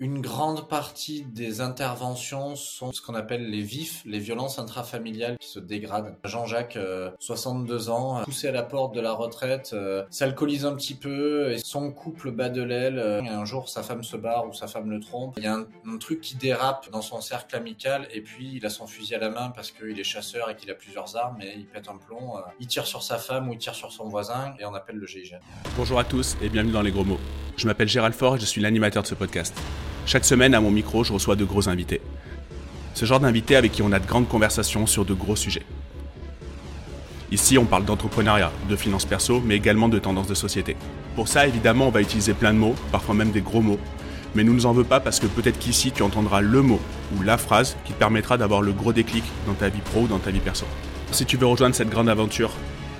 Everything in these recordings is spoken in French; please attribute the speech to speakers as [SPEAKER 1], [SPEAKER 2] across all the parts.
[SPEAKER 1] Une grande partie des interventions sont ce qu'on appelle les vifs, les violences intrafamiliales qui se dégradent. Jean-Jacques, 62 euh, ans, poussé à la porte de la retraite, euh, s'alcoolise un petit peu et son couple bat de l'aile. Euh, un jour, sa femme se barre ou sa femme le trompe. Il y a un, truc qui dérape dans son cercle amical et puis il a son fusil à la main parce qu'il est chasseur et qu'il a plusieurs armes et il pète un plomb. il tire sur sa femme ou il tire sur son voisin et on appelle le GIGN.
[SPEAKER 2] Bonjour à tous et bienvenue dans Les Gros Mots. Je m'appelle Gérald Faure et je suis l'animateur de ce podcast. Chaque semaine, à mon micro, je reçois de gros invités. Ce genre d'invités avec qui on a de grandes conversations sur de gros sujets. Ici, on parle d'entrepreneuriat, de finances perso, mais également de tendances de société. Pour ça, évidemment, on va utiliser plein de mots, parfois même des gros mots. Mais nous ne nous en veux pas parce que peut-être qu'ici, tu entendras le mot ou la phrase qui te permettra d'avoir le gros déclic dans ta vie pro ou dans ta vie perso. Si tu veux rejoindre cette grande aventure,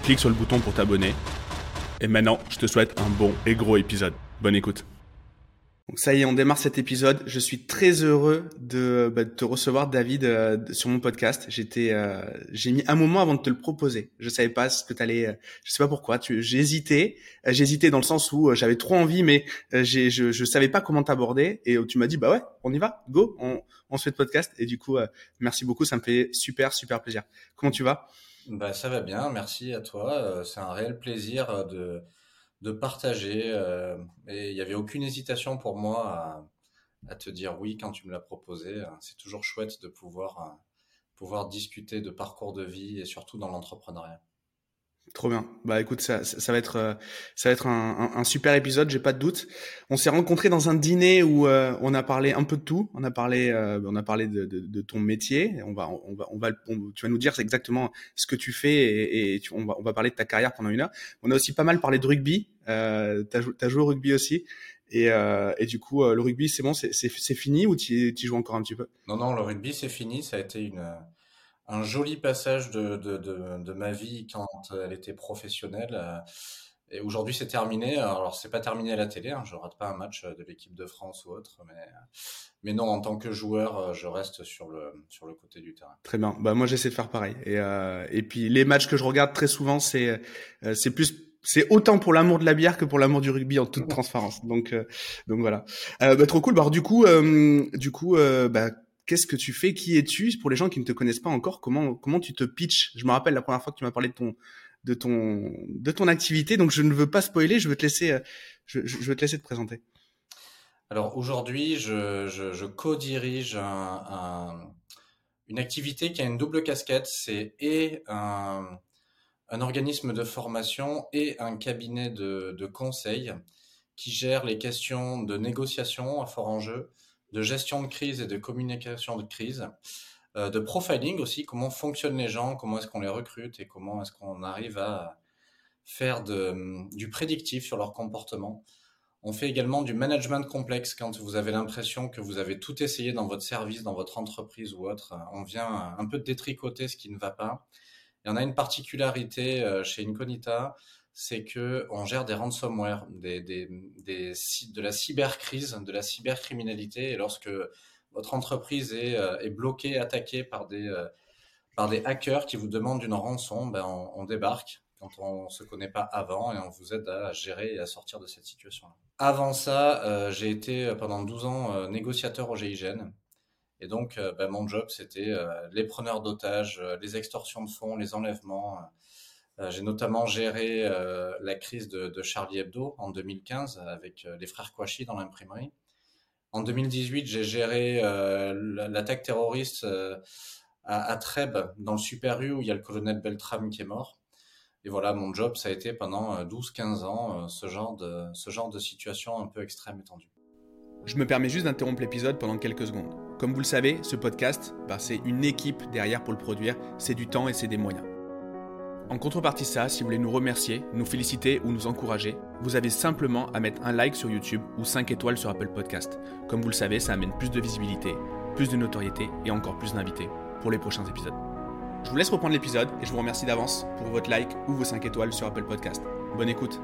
[SPEAKER 2] clique sur le bouton pour t'abonner. Et maintenant, je te souhaite un bon et gros épisode. Bonne écoute. Donc ça y est, on démarre cet épisode. Je suis très heureux de, bah, de te recevoir, David, euh, sur mon podcast. J'étais, euh, j'ai mis un moment avant de te le proposer. Je savais pas ce que t'allais. Euh, je sais pas pourquoi. Tu, j'ai hésité dans le sens où j'avais trop envie, mais j'ai, je, je savais pas comment t'aborder. Et tu m'as dit, bah ouais, on y va, go, on, on se fait le podcast. Et du coup, merci beaucoup. Ça me fait super, super plaisir. Comment tu vas?
[SPEAKER 1] Bah ça va bien. Merci à toi. C'est un réel plaisir de de partager. Euh, et il n'y avait aucune hésitation pour moi à, te dire oui quand tu me l'as proposé. C'est toujours chouette de pouvoir, euh, pouvoir discuter de parcours de vie et surtout dans l'entrepreneuriat.
[SPEAKER 2] Trop bien. Bah écoute, ça, ça, va être, euh, ça va être un, un, super épisode, j'ai pas de doute. On s'est rencontrés dans un dîner où euh, on a parlé un peu de tout. On a parlé, euh, on a parlé de, de, de, ton métier. On va, on va, on va, tu vas nous dire exactement ce que tu fais et, et on, va, on va parler de ta carrière pendant une heure. On a aussi pas mal parlé de rugby. Euh, t'as, as joué au rugby aussi. Et, euh, et du coup, le rugby, c'est bon, c'est, fini ou tu joues encore un petit peu?
[SPEAKER 1] Non, non, le rugby, c'est fini. Ça a été une un joli passage de, de, de, de, ma vie quand elle était professionnelle. Euh, et aujourd'hui, c'est terminé. Alors, c'est pas terminé à la télé. Hein, je rate pas un match de l'équipe de France ou autre, mais mais non, en tant que joueur, euh, je reste sur le sur le côté du terrain.
[SPEAKER 2] Très bien. Bah moi, j'essaie de faire pareil. Et euh, et puis les matchs que je regarde très souvent, c'est euh, c'est plus c'est autant pour l'amour de la bière que pour l'amour du rugby en toute transparence. Donc donc voilà. Euh, bah, trop cool. Bah, alors, du coup du coup bah qu'est-ce que tu fais? Qui es-tu? Pour les gens qui ne te connaissent pas encore, comment comment tu te pitches? Je me rappelle la première fois que tu m'as parlé de ton de ton de ton activité, donc je ne veux pas spoiler. Je veux te laisser euh, je, veux te laisser te présenter.
[SPEAKER 1] Alors aujourd'hui, je, je, co-dirige un, un, une activité qui a une double casquette. C'est et un, un organisme de formation et un cabinet de, de conseil qui gère les questions de négociation à fort enjeu, de gestion de crise et de communication de crise, euh, de profiling aussi, comment fonctionnent les gens, comment est-ce qu'on les recrute et comment est-ce qu'on arrive à faire du prédictif sur leur comportement. On fait également du management complexe quand vous avez l'impression que vous avez tout essayé dans votre service, dans votre entreprise ou autre. On vient un peu détricoter ce qui ne va pas. Et on a une particularité euh, chez Incognita, c'est que on gère des ransomware, des, de la cybercrise, de la cybercriminalité. Et lorsque votre entreprise est, euh, bloquée, attaquée par des, euh, par des hackers qui vous demandent une rançon, ben on, débarque quand on ne se connaît pas avant et on vous aide à gérer et à sortir de cette situation-là. Avant ça, euh, j'ai été pendant 12 ans négociateur au GIGN. Et donc, ben, mon job, c'était les preneurs d'otages, les extorsions de fonds, les enlèvements, j'ai notamment géré euh, la crise de, Charlie Hebdo en 2015 avec euh, les frères Kouachi dans l'imprimerie. En 2018, j'ai géré l'attaque terroriste à, à, Trèbes, dans le Super U, où il y a le colonel Beltram qui est mort. Et voilà, mon job, ça a été pendant 12-15 ans ce, genre de, ce genre de situation un peu extrême et tendue.
[SPEAKER 2] Je me permets juste d'interrompre l'épisode pendant quelques secondes. Comme vous le savez, ce podcast, bah, c'est une équipe derrière pour le produire, c'est du temps et c'est des moyens. En contrepartie ça, si vous voulez nous remercier, nous féliciter ou nous encourager, vous avez simplement à mettre un like sur YouTube ou 5 étoiles sur Apple Podcast. Comme vous le savez, ça amène plus de visibilité, plus de notoriété et encore plus d'invités pour les prochains épisodes. Je vous laisse reprendre l'épisode et je vous remercie d'avance pour votre like ou vos 5 étoiles sur Apple Podcast. Bonne écoute.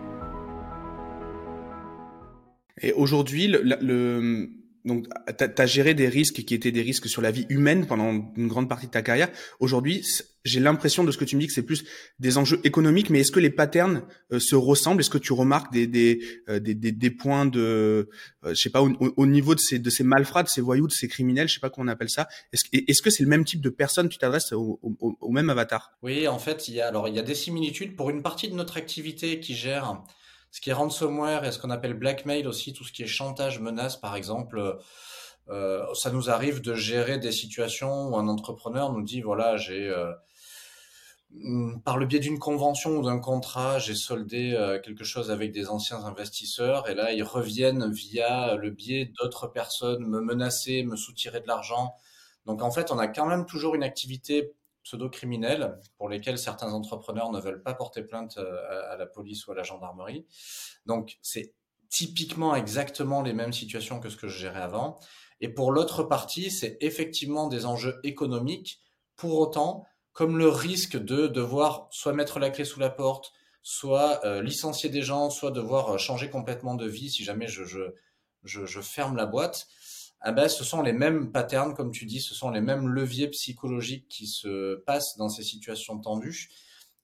[SPEAKER 2] Et aujourd'hui, le, donc, tu as, géré des risques qui étaient des risques sur la vie humaine pendant une grande partie de ta carrière. Aujourd'hui, j'ai l'impression de ce que tu me dis que c'est plus des enjeux économiques, mais est-ce que les patterns euh, se ressemblent? Est-ce que tu remarques des des, euh, des, des, points de, euh, je sais pas, au, au, niveau de ces de ces malfrats, de ces voyous, de ces criminels, je sais pas comment on appelle ça. Est-ce est-ce que c'est le même type de personne Tu t'adresses au, au, au, même avatar?
[SPEAKER 1] Oui, en fait, il y a alors il y a des similitudes pour une partie de notre activité qui gère ce qui est ransomware et ce qu'on appelle blackmail aussi, tout ce qui est chantage, menace, par exemple. Euh, ça nous arrive de gérer des situations où un entrepreneur nous dit voilà, j'ai euh, par le biais d'une convention ou d'un contrat, j'ai soldé euh, quelque chose avec des anciens investisseurs et là ils reviennent via le biais d'autres personnes me menacer, me soutirer de l'argent. Donc en fait, on a quand même toujours une activité pseudo-criminels pour lesquels certains entrepreneurs ne veulent pas porter plainte euh, à, la police ou à la gendarmerie. Donc, c'est typiquement exactement les mêmes situations que ce que je gérais avant. Et pour l'autre partie, c'est effectivement des enjeux économiques. Pour autant, comme le risque de devoir soit mettre la clé sous la porte, soit euh, licencier des gens, soit devoir euh, changer complètement de vie si jamais je, je, je, je ferme la boîte, ah ben, ce sont les mêmes patterns, comme tu dis, ce sont les mêmes leviers psychologiques qui se passent dans ces situations tendues.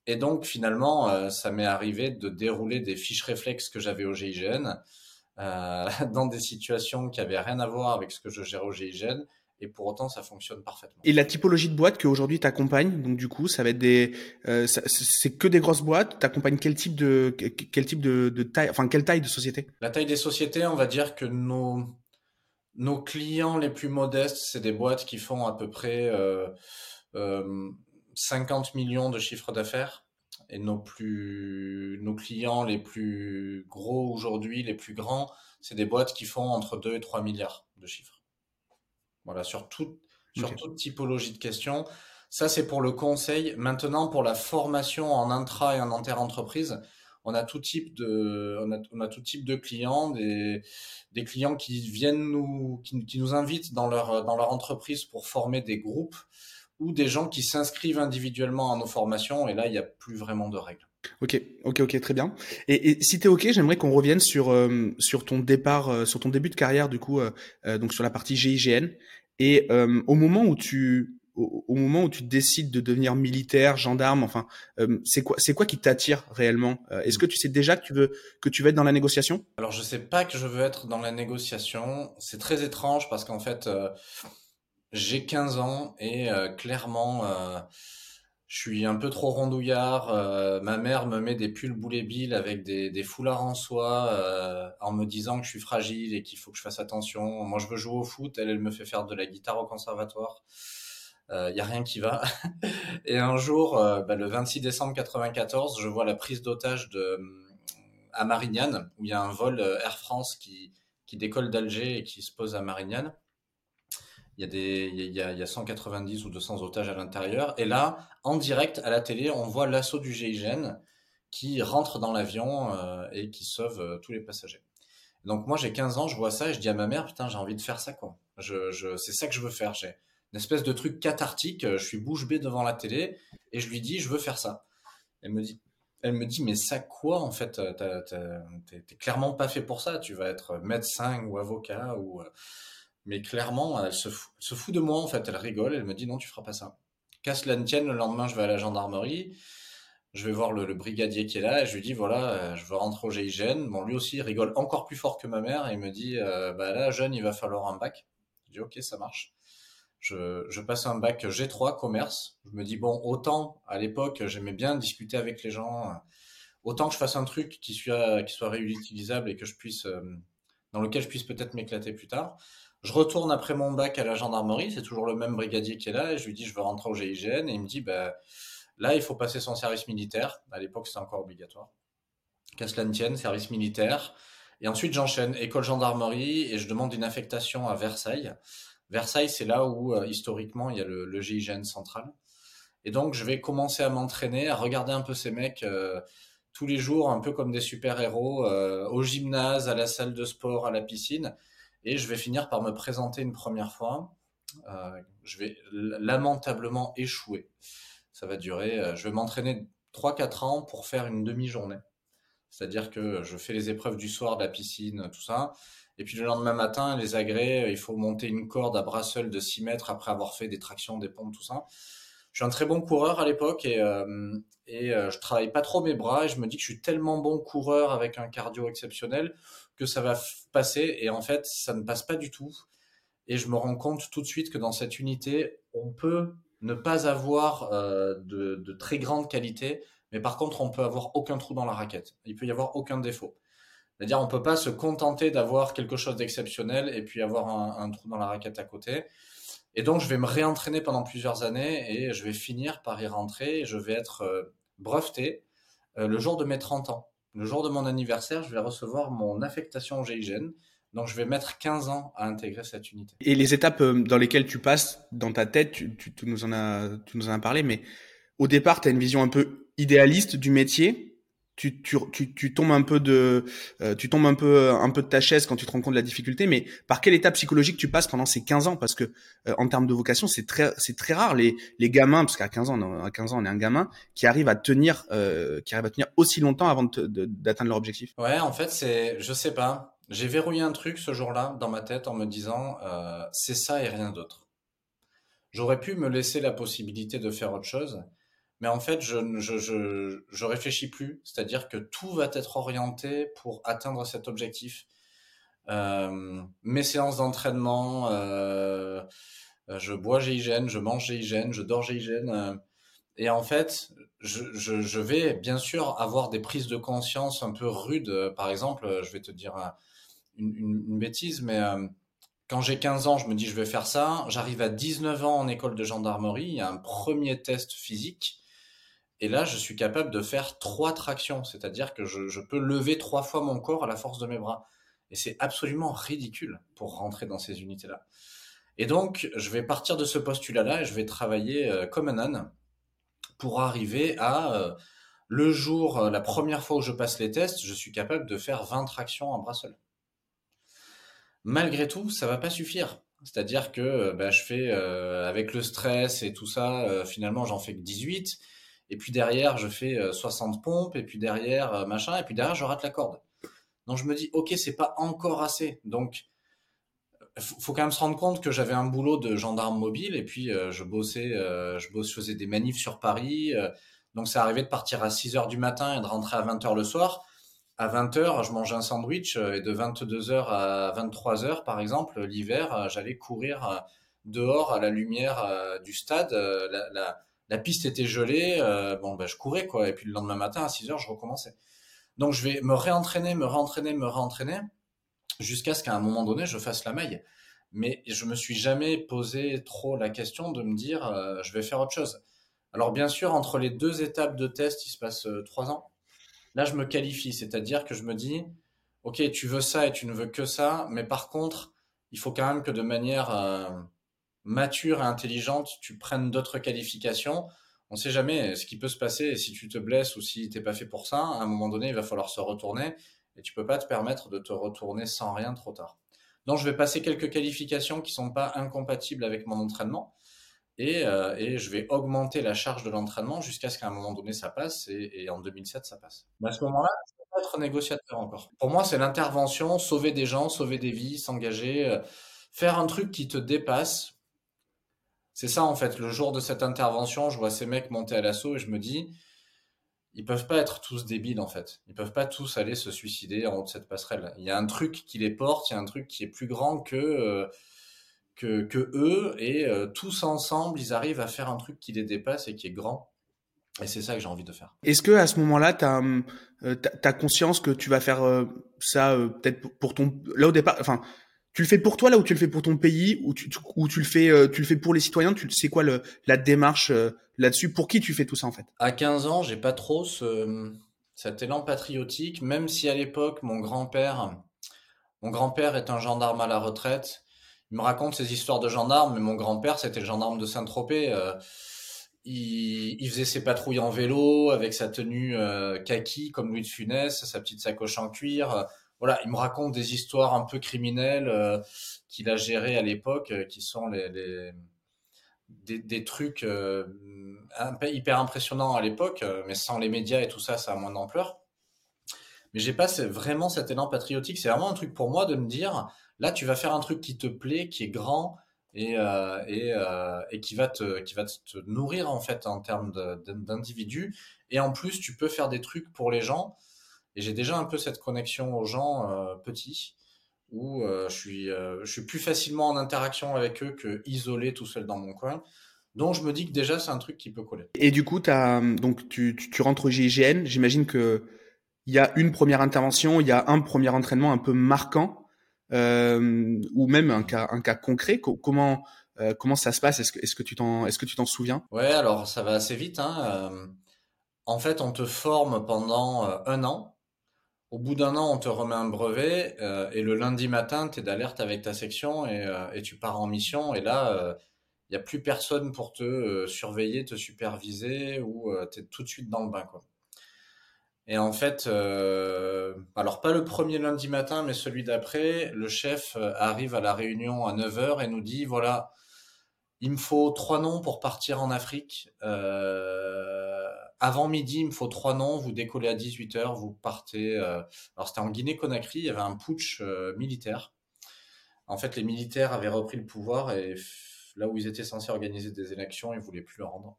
[SPEAKER 1] Et donc, finalement, euh, ça m'est arrivé de dérouler des fiches réflexes que j'avais au GIGN euh, dans des situations qui avaient rien à voir avec ce que je gérais au GIGN. Et pour autant, ça fonctionne parfaitement.
[SPEAKER 2] Et la typologie de boîte qu'aujourd'hui t'accompagne, donc du coup, ça va être des, euh, c'est que des grosses boîtes. T'accompagnes quel type de, quel type de, de taille, enfin quelle taille de société?
[SPEAKER 1] La taille des sociétés, on va dire que nos nos clients les plus modestes, c'est des boîtes qui font à peu près euh, euh, 50 millions de chiffres d'affaires. Et nos plus, nos clients les plus gros aujourd'hui, les plus grands, c'est des boîtes qui font entre 2 et 3 milliards de chiffres. Voilà, sur, tout, sur toute typologie de questions. Ça, c'est pour le conseil. Maintenant, pour la formation en intra et en inter-entreprise, on a tout type de, on a, tout type de clients, des, clients qui viennent nous, qui, qui, nous invitent dans leur, dans leur entreprise pour former des groupes ou des gens qui s'inscrivent individuellement à nos formations. Et là, il n'y a plus vraiment de règles.
[SPEAKER 2] Ok, ok, ok, très bien. Et, et si t'es ok, j'aimerais qu'on revienne sur euh, sur ton départ, euh, sur ton début de carrière du coup, euh, donc sur la partie GIGN. Et au moment où tu au, moment où tu décides de devenir militaire, gendarme, enfin, euh, c'est quoi, c'est quoi qui t'attire réellement euh, Est-ce que tu sais déjà que tu veux que tu veux être dans la négociation?
[SPEAKER 1] Alors je sais pas que je veux être dans la négociation. C'est très étrange parce qu'en fait, euh, j'ai 15 ans et clairement, je suis un peu trop rondouillard. ma mère me met des pulls boulet avec des, des foulards en soie en me disant que je suis fragile et qu'il faut que je fasse attention. Moi, je veux jouer au foot. Elle, elle me fait faire de la guitare au conservatoire il euh, y a rien qui va. et un jour, euh, bah, le 26 décembre 94, je vois la prise d'otage euh, à Marignane, où il y a un vol Air France qui, décolle d'Alger et qui se pose à Marignane. Il y, a des, il, y a, il y a 190 ou 200 otages à l'intérieur. Et là, en direct à la télé, on voit l'assaut du GIGN qui rentre dans l'avion et qui sauve tous les passagers. Donc moi, j'ai 15 ans, je vois ça et je dis à ma mère, putain, j'ai envie de faire ça, quoi. C'est ça que je veux faire. Une espèce de truc cathartique. Euh, je suis bouche bée devant la télé et je lui dis, je veux faire ça. Elle me dit, elle me dit, mais ça quoi en fait T'es clairement pas fait pour ça. Tu vas être médecin ou avocat ou. Euh, mais clairement, elle se, fout, de moi en fait. Elle rigole. Elle me dit non, tu feras pas ça. Casse la tienne. Le lendemain, je vais à la gendarmerie. Je vais voir le, brigadier qui est là et je lui dis voilà, euh, je veux rentrer au GIGN. Bon, lui aussi, il rigole encore plus fort que ma mère et il me dit bah là, jeune, il va falloir un bac. Je dis ok, ça marche. Je, passe un bac G3 commerce. Je me dis bon, autant à l'époque j'aimais bien discuter avec les gens, autant que je fasse un truc qui soit qui soit réutilisable et que je puisse euh, dans lequel je puisse peut-être m'éclater plus tard. Je retourne après mon bac à la gendarmerie, c'est toujours le même brigadier qui est là et je lui dis je veux rentrer au GIGN et il me dit bah là il faut passer son service militaire. À l'époque c'était encore obligatoire. Qu'à cela ne tienne, service militaire. Et ensuite j'enchaîne école gendarmerie et je demande une affectation à Versailles. Versailles, c'est là où euh, historiquement il y a le, le, GIGN central. Et donc je vais commencer à m'entraîner, à regarder un peu ces mecs euh, tous les jours, un peu comme des super-héros, euh, au gymnase, à la salle de sport, à la piscine. Et je vais finir par me présenter une première fois. Je vais lamentablement échouer. Ça va durer. Je vais m'entraîner 3-4 ans pour faire une demi-journée. C'est-à-dire que je fais les épreuves du soir de la piscine, tout ça. Et puis le lendemain matin, les agrès, il faut monter une corde à bras seuls de 6 mètres après avoir fait des tractions, des pompes, tout ça. Je suis un très bon coureur à l'époque et, euh, et euh, je travaille pas trop mes bras et je me dis que je suis tellement bon coureur avec un cardio exceptionnel que ça va passer et en fait ça ne passe pas du tout. Et je me rends compte tout de suite que dans cette unité on peut ne pas avoir euh, de, de, très grande qualité mais par contre on peut avoir aucun trou dans la raquette. Il peut y avoir aucun défaut c'est-à-dire on peut pas se contenter d'avoir quelque chose d'exceptionnel et puis avoir un, trou dans la raquette à côté et donc je vais me réentraîner pendant plusieurs années et je vais finir par y rentrer et je vais être euh, breveté euh, le jour de mes 30 ans. Le jour de mon anniversaire, je vais recevoir mon affectation au GIGN. Donc, je vais mettre 15 ans à intégrer cette unité.
[SPEAKER 2] Et les étapes euh, dans lesquelles tu passes dans ta tête, tu nous, en as, tu nous en as parlé, mais au départ, tu as une vision un peu idéaliste du métier tu, tu, tu, tu, tombes un peu de, euh, tu tombes un peu, un peu de ta chaise quand tu te rends compte de la difficulté. Mais par quelle étape psychologique tu passes pendant ces 15 ans? Parce que euh, en termes de vocation, c'est très, c'est très rare les, les gamins, parce qu'à 15 ans, à 15 ans, on est un gamin qui arrive à tenir, euh, qui arrive à tenir aussi longtemps avant d'atteindre leur objectif.
[SPEAKER 1] Ouais, en fait, c'est, je sais pas. J'ai verrouillé un truc ce jour-là dans ma tête en me disant, euh, c'est ça et rien d'autre. J'aurais pu me laisser la possibilité de faire autre chose mais en fait, je, je, je, je réfléchis plus. C'est-à-dire que tout va être orienté pour atteindre cet objectif. Euh, mes séances d'entraînement, euh, je bois GIGN, je mange GIGN, je dors GIGN. Euh, et en fait, je, je, je, vais bien sûr avoir des prises de conscience un peu rudes. Par exemple, je vais te dire une, une, une bêtise, mais quand j'ai 15 ans, je me dis je vais faire ça. J'arrive à 19 ans en école de gendarmerie, il y a un premier test physique et là, je suis capable de faire trois tractions, c'est-à-dire que je, peux lever trois fois mon corps à la force de mes bras. Et c'est absolument ridicule pour rentrer dans ces unités-là. Et donc, je vais partir de ce postulat-là et je vais travailler euh, comme un âne pour arriver à euh, le jour, euh, la première fois où je passe les tests, je suis capable de faire 20 tractions en bras seul. Malgré tout, ça va pas suffire. C'est-à-dire que bah, je fais, avec le stress et tout ça, finalement, j'en fais que 18 et puis derrière, je fais 60 euh, pompes, et puis derrière, euh, machin, et puis derrière, je rate la corde. Donc je me dis, ok, c'est pas encore assez. Donc, faut quand même se rendre compte que j'avais un boulot de gendarme mobile, et puis euh, je bossais, je bossais, faisais des manifs sur Paris. donc ça arrivait de partir à 6 heures du matin et de rentrer à 20 heures le soir. À 20 heures, je mangeais un sandwich, et de 22 heures à 23 heures, par exemple, l'hiver, j'allais courir dehors à la lumière du stade. la la piste était gelée, euh, bon, ben, je courais, quoi. Et puis le lendemain matin, à 6 heures, je recommençais. Donc, je vais me réentraîner, me réentraîner, me réentraîner, jusqu'à ce qu'à un moment donné, je fasse la maille. Mais je me suis jamais posé trop la question de me dire, euh, je vais faire autre chose. Alors, bien sûr, entre les deux étapes de test, il se passe euh, trois ans. Là, je me qualifie, c'est-à-dire que je me dis, OK, tu veux ça et tu ne veux que ça, mais par contre, il faut quand même que de manière mature et intelligente, tu prennes d'autres qualifications. On ne sait jamais ce qui peut se passer si tu te blesses ou si t'es pas fait pour ça. À un moment donné, il va falloir se retourner et tu peux pas te permettre de te retourner sans rien trop tard. Donc, je vais passer quelques qualifications qui sont pas incompatibles avec mon entraînement et, euh, et je vais augmenter la charge de l'entraînement jusqu'à ce qu'à un moment donné ça passe et, et en 2007 ça passe. Mais à ce moment-là, je peux pas être négociateur encore. Pour moi, c'est l'intervention, sauver des gens, sauver des vies, s'engager, euh, faire un truc qui te dépasse c'est ça en fait. Le jour de cette intervention, je vois ces mecs monter à l'assaut et je me dis, ils peuvent pas être tous débiles en fait. Ils peuvent pas tous aller se suicider en haut de cette passerelle. Il y a un truc qui les porte, il y a un truc qui est plus grand que euh, que, que, eux et euh, tous ensemble, ils arrivent à faire un truc qui les dépasse et qui est grand. Et c'est ça que j'ai envie de faire.
[SPEAKER 2] Est-ce que à ce moment-là, tu as, euh, conscience que tu vas faire euh, ça euh, peut-être pour ton là au départ, enfin tu le fais pour toi là ou tu le fais pour ton pays ou tu, ou tu le fais euh, tu le fais pour les citoyens tu sais quoi le, la démarche euh, là-dessus? Pour qui tu fais tout ça en fait?
[SPEAKER 1] À 15 ans j'ai pas trop ce cet élan patriotique même si à l'époque mon grand-père mon grand-père est un gendarme à la retraite. Il me raconte ses histoires de gendarme mais mon grand-père c'était le gendarme de Saint-Tropez euh, il, il, faisait ses patrouilles en vélo avec sa tenue kaki comme Louis de Funès sa petite sacoche en cuir voilà, il me raconte des histoires un peu criminelles euh, qu'il a gérées à l'époque, euh, qui sont des, trucs euh, hyper impressionnants à l'époque, mais sans les médias et tout ça, ça a moins d'ampleur. mais j'ai pas vraiment cet élan patriotique. C'est vraiment un truc pour moi de me dire, là, tu vas faire un truc qui te plaît, qui est grand et, et, et qui va te qui va te nourrir en fait en termes d'individus. Et en plus, tu peux faire des trucs pour les gens. Et j'ai déjà un peu cette connexion aux gens euh, petits où euh, je suis je suis plus facilement en interaction avec eux que isolé tout seul dans mon coin. Donc je me dis que déjà c'est un truc qui peut coller.
[SPEAKER 2] Et du coup, as, donc tu, tu, tu rentres au GIGN. J'imagine que il y a une première intervention, il y a un premier entraînement un peu marquant, euh, ou même un cas, un cas concret. comment euh, comment ça se passe? Est-ce que, est-ce que tu t'en est-ce que tu t'en souviens?
[SPEAKER 1] Ouais, alors ça va assez vite. Hein. Euh, en fait, on te forme pendant euh, un an. Au bout d'un an, on te remet un brevet euh, et le lundi matin, tu es d'alerte avec ta section et, et, tu pars en mission. Et là, il n'y a plus personne pour te surveiller, te superviser ou tu es tout de suite dans le bain. Quoi. Et en fait, euh, alors pas le premier lundi matin, mais celui d'après, le chef euh, arrive à la réunion à 9h et nous dit, voilà, il me faut trois noms pour partir en Afrique. Euh, avant midi, il me faut trois noms, vous décollez à 18h, vous partez. Euh, alors c'était en Guinée-Conakry, il y avait un putsch euh, militaire. En fait, les militaires avaient repris le pouvoir et là où ils étaient censés organiser des élections, ils voulaient plus le rendre.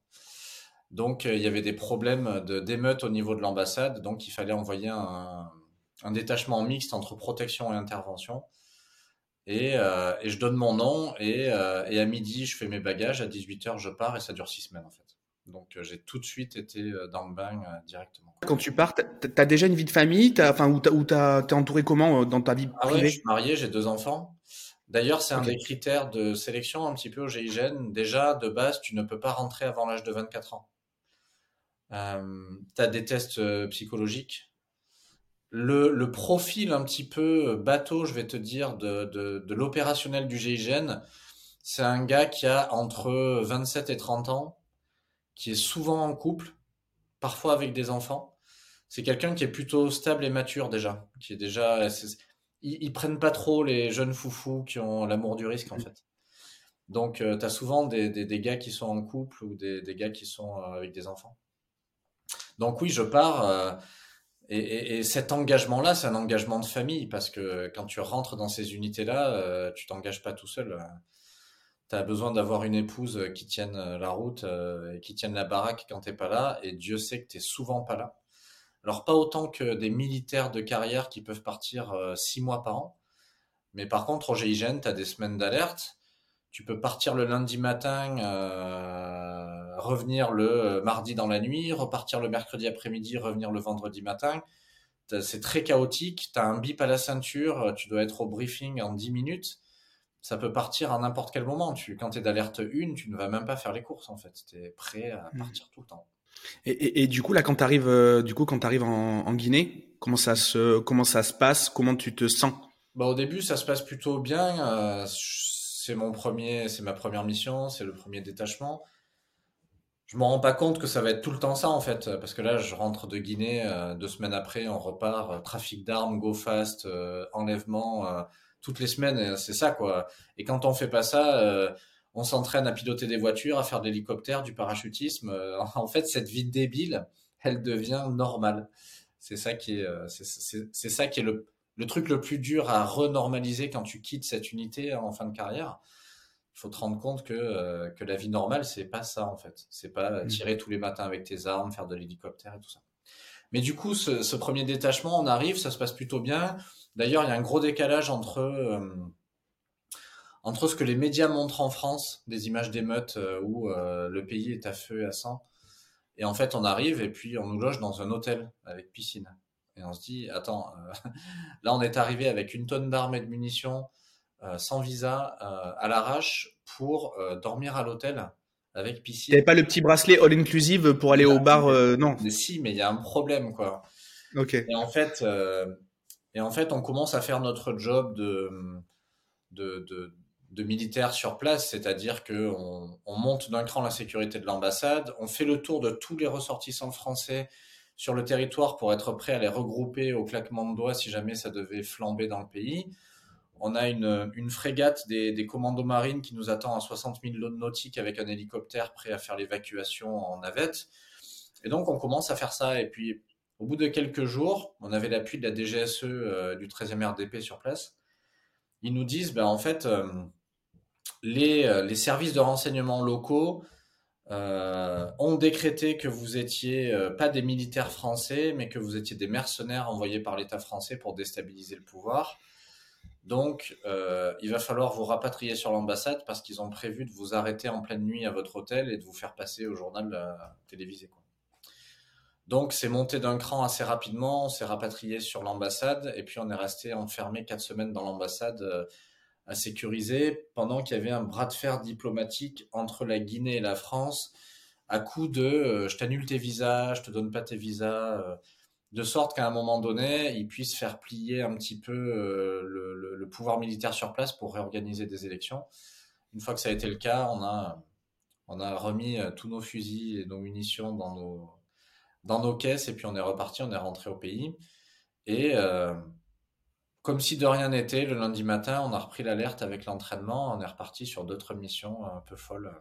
[SPEAKER 1] Donc, il y avait des problèmes d'émeutes au niveau de l'ambassade. Donc, il fallait envoyer un, détachement mixte entre protection et intervention. Et, euh, et je donne mon nom. Et, euh, et, à midi, je fais mes bagages. À 18h, je pars. Et ça dure six semaines, en fait. Donc, euh, j'ai tout de suite été euh, dans le bain directement.
[SPEAKER 2] Quand tu pars, tu as déjà une vie de famille? Enfin, Ou tu es entouré comment dans ta vie privée
[SPEAKER 1] ah ouais, Je suis marié, j'ai deux enfants. D'ailleurs, c'est okay. un des critères de sélection un petit peu au GIGN. Déjà, de base, tu ne peux pas rentrer avant l'âge de 24 ans. Euh, tu as des tests euh, psychologiques. Le, le, profil un petit peu bateau, je vais te dire, de, de, de l'opérationnel du GIGN, c'est un gars qui a entre 27 et 30 ans, qui est souvent en couple, parfois avec des enfants. C'est quelqu'un qui est plutôt stable et mature déjà, qui est déjà. ils, ils, prennent pas trop les jeunes foufous qui ont l'amour du risque en fait. Donc, euh, tu as souvent des, des, des, gars qui sont en couple ou des, des gars qui sont euh, avec des enfants. Donc oui, je pars. Euh, et, et, et, cet engagement-là, c'est un engagement de famille parce que quand tu rentres dans ces unités-là, euh, tu t'engages pas tout seul. Tu as besoin d'avoir une épouse qui tienne la route euh, qui tienne la baraque quand t'es pas là. Et Dieu sait que t'es souvent pas là. Alors pas autant que des militaires de carrière qui peuvent partir euh, six mois par an. Mais par contre, au GIGN, tu as des semaines d'alerte. Tu peux partir le lundi matin, euh, revenir le mardi dans la nuit, repartir le mercredi après-midi, revenir le vendredi matin. C'est très chaotique. Tu as un bip à la ceinture, tu dois être au briefing en 10 minutes. Ça peut partir à n'importe quel moment. Tu, quand tu es d'alerte 1, tu ne vas même pas faire les courses en fait. Tu es prêt à partir mmh. tout le temps.
[SPEAKER 2] Et, et, et, du coup, là, quand tu arrives, euh, du coup, quand arrives en, en, Guinée, comment ça, se, comment ça se passe? Comment tu te sens?
[SPEAKER 1] Bah, Au début, ça se passe plutôt bien. Euh, c'est mon premier, c'est ma première mission, c'est le premier détachement. Je me rends pas compte que ça va être tout le temps ça en fait, parce que là je rentre de Guinée, euh, deux semaines après on repart, euh, trafic d'armes, go fast, euh, enlèvement, toutes les semaines, c'est ça quoi. Et quand on fait pas ça, on s'entraîne à piloter des voitures, à faire de l'hélicoptère, du parachutisme. en fait, cette vie débile, elle devient normale. C'est ça qui est, c'est ça qui est le, le truc le plus dur à renormaliser quand tu quittes cette unité en fin de carrière. Il faut te rendre compte que, euh, que la vie normale, c'est pas ça en fait. C'est pas mmh. tirer tous les matins avec tes armes, faire de l'hélicoptère et tout ça. Mais du coup, ce, ce, premier détachement, on arrive, ça se passe plutôt bien. D'ailleurs, il y a un gros décalage entre euh, entre ce que les médias montrent en France, des images d'émeutes euh, où le pays est à feu et à sang, et en fait, on arrive et puis on nous loge dans un hôtel avec piscine. Et on se dit, attends, euh, là on est arrivé avec une tonne d'armes et de munitions, euh, sans visa, euh, à l'arrache, pour dormir à l'hôtel avec piscine.
[SPEAKER 2] T'avais pas le petit bracelet all inclusive pour aller au bar, non
[SPEAKER 1] mais Si, mais il y a un problème, quoi.
[SPEAKER 2] Ok.
[SPEAKER 1] Et en fait, et en fait, on commence à faire notre job de, de, de, de militaire sur place, c'est-à-dire que on, on monte d'un cran la sécurité de l'ambassade, on fait le tour de tous les ressortissants français sur le territoire pour être prêt à les regrouper au claquement de doigts si jamais ça devait flamber dans le pays. On a une, frégate des, commandos marines qui nous attend à 60 000 nautiques avec un hélicoptère prêt à faire l'évacuation en navette. Et donc on commence à faire ça. Et puis Au bout de quelques jours, on avait l'appui de la DGSE du 13e RDP sur place. Ils nous disent, ben, en fait, les, les services de renseignement locaux euh, ont décrété que vous étiez euh, pas des militaires français, mais que vous étiez des mercenaires envoyés par l'État français pour déstabiliser le pouvoir. Donc, euh, il va falloir vous rapatrier sur l'ambassade parce qu'ils ont prévu de vous arrêter en pleine nuit à votre hôtel et de vous faire passer au journal télévisé. Donc, c'est monté d'un cran assez rapidement. On s'est rapatrié sur l'ambassade et puis on est resté enfermé quatre semaines dans l'ambassade à sécuriser pendant qu'il y avait un bras de fer diplomatique entre la Guinée et la France à coup de euh, je t'annule tes visas, je te donne pas tes visas, euh, de sorte qu'à un moment donné, ils puissent faire plier un petit peu euh, le, le, pouvoir militaire sur place pour réorganiser des élections. Une fois que ça a été le cas, on a, on a remis tous nos fusils et nos munitions dans nos, dans nos caisses et puis on est reparti, on est rentré au pays. Et comme si de rien n'était, le lundi matin, on a repris l'alerte avec l'entraînement, on est reparti sur d'autres missions un peu folles.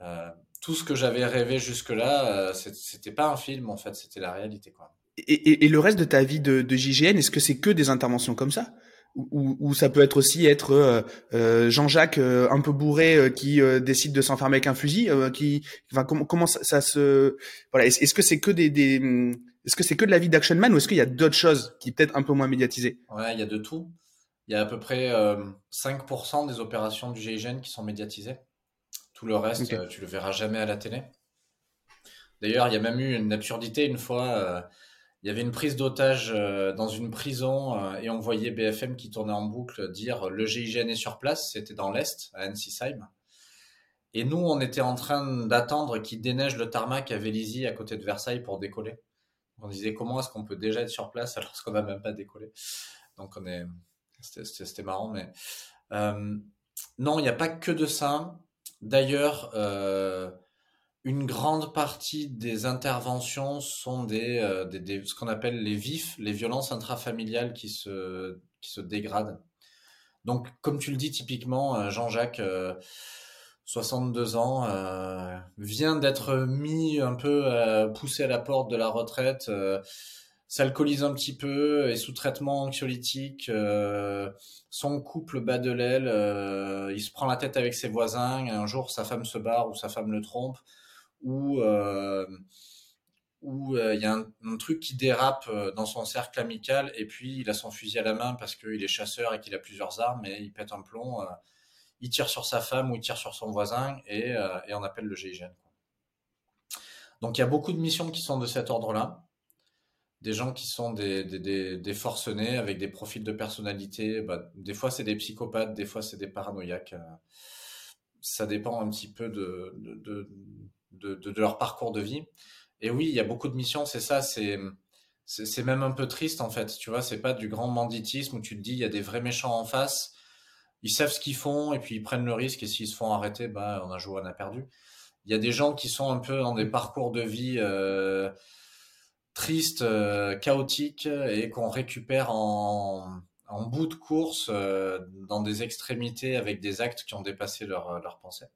[SPEAKER 1] Euh, tout ce que j'avais rêvé jusque-là, euh, c'était pas un film en fait, c'était la réalité quoi.
[SPEAKER 2] Et, le reste de ta vie de JGN, est-ce que c'est que des interventions comme ça? Ou, ça peut être aussi être euh, euh, Jean-Jacques un peu bourré qui décide de s'enfermer avec un fusil qui enfin comment comment ça, ça se voilà est-ce que c'est que des, des est-ce que c'est que de la vie d'Action Man ou est-ce qu'il y a d'autres choses qui peut-être un peu moins médiatisées?
[SPEAKER 1] Ouais, il y a de tout. Il y a à peu près euh, 5% des opérations du GIGN qui sont médiatisées. Tout le reste, euh, tu le verras jamais à la télé. D'ailleurs, il y a même eu une absurdité une fois. Euh, il y avait une prise d'otage euh, dans une prison et on voyait BFM qui tournait en boucle dire le GIGN est sur place. C'était dans l'Est, à Ensisheim. Et nous, on était en train d'attendre qu'il déneige le tarmac à Vélizy à côté de Versailles pour décoller. On disait comment est-ce qu'on peut déjà être sur place alors qu'on n'a même pas décollé? Donc on est, c'était marrant, mais euh, non, il n'y a pas que de ça. D'ailleurs, euh, une grande partie des interventions sont euh, des, des, ce qu'on appelle les vifs, les violences intrafamiliales qui se, qui se dégradent. Donc, comme tu le dis typiquement, Jean-Jacques 62 ans, euh, vient d'être mis un peu euh, poussé à la porte de la retraite, euh, s'alcoolise un petit peu, est sous traitement anxiolytique, euh, son couple bat de l'aile, il se prend la tête avec ses voisins, un jour sa femme se barre ou sa femme le trompe, ou où il y a un, truc qui dérape dans son cercle amical et puis il a son fusil à la main parce qu'il est chasseur et qu'il a plusieurs armes et il pète un plomb il tire sur sa femme ou il tire sur son voisin et, euh, et on appelle le GIGN. Donc il y a beaucoup de missions qui sont de cet ordre-là. Des gens qui sont des, forcenés avec des profils de personnalité. Bah, des fois, c'est des psychopathes, des fois, c'est des paranoïaques. Ça dépend un petit peu de, de, de, leur parcours de vie. Et oui, il y a beaucoup de missions, c'est ça, c'est c'est même un peu triste en fait, tu vois, c'est pas du grand banditisme où tu te dis il y a des vrais méchants en face ils savent ce qu'ils font et puis ils prennent le risque et s'ils se font arrêter, bah, on a joué, on a perdu. Il y a des gens qui sont un peu dans des parcours de vie euh, tristes, euh, chaotiques et qu'on récupère en, en, bout de course euh, dans des extrémités avec des actes qui ont dépassé leur, leur pensée.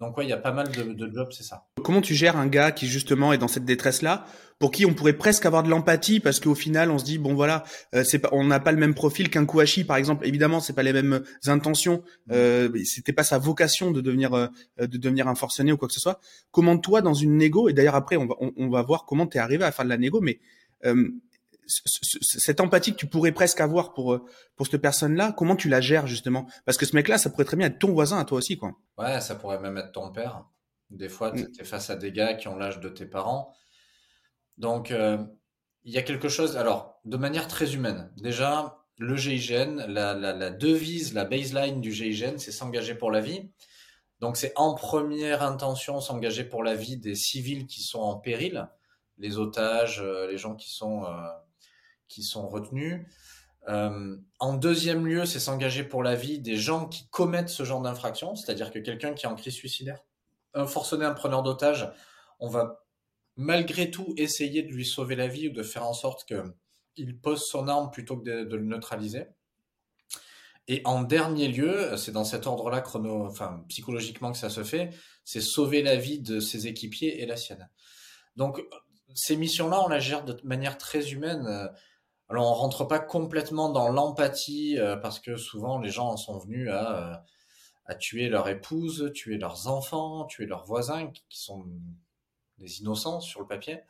[SPEAKER 1] Donc ouais, il y a pas mal de, de jobs, c'est ça.
[SPEAKER 2] Comment tu gères un gars qui justement est dans cette détresse-là, pour qui on pourrait presque avoir de l'empathie parce qu'au final on se dit bon voilà, euh, c'est pas, on n'a pas le même profil qu'un Kouachi par exemple. Évidemment, c'est pas les mêmes intentions, mmh. euh, c'était pas sa vocation de devenir euh, de devenir un forcené ou quoi que ce soit. Comment toi dans une négo et d'ailleurs après on va on, on va voir comment tu es arrivé à faire de la négo, mais euh, cette empathie que tu pourrais presque avoir pour euh, pour cette personne-là, comment tu la gères justement? Parce que ce mec-là, ça pourrait très bien être ton voisin à toi aussi, quoi.
[SPEAKER 1] Ouais, ça pourrait même être ton père. Des fois, mm. tu es face à des gars qui ont l'âge de tes parents. Donc, euh, il y a quelque chose. Alors, de manière très humaine. Déjà, le GIGN, la, la, la devise, la baseline du GIGN, c'est s'engager pour la vie. Donc, c'est en première intention s'engager pour la vie des civils qui sont en péril, les otages, euh, les gens qui sont qui sont retenus. Euh, en deuxième lieu, c'est s'engager pour la vie des gens qui commettent ce genre d'infraction, c'est-à-dire que quelqu'un qui est en crise suicidaire, un forcené, un preneur d'otage, on va malgré tout essayer de lui sauver la vie ou de faire en sorte qu'il pose son arme plutôt que de, le neutraliser. Et en dernier lieu, c'est dans cet ordre-là chrono, enfin psychologiquement que ça se fait, c'est sauver la vie de ses équipiers et la sienne. Donc ces missions-là, on la gère de manière très humaine. Alors, on rentre pas complètement dans l'empathie parce que souvent les gens en sont venus à, à tuer leur épouse, tuer leurs enfants, tuer leurs voisins qui sont des innocents sur le papier.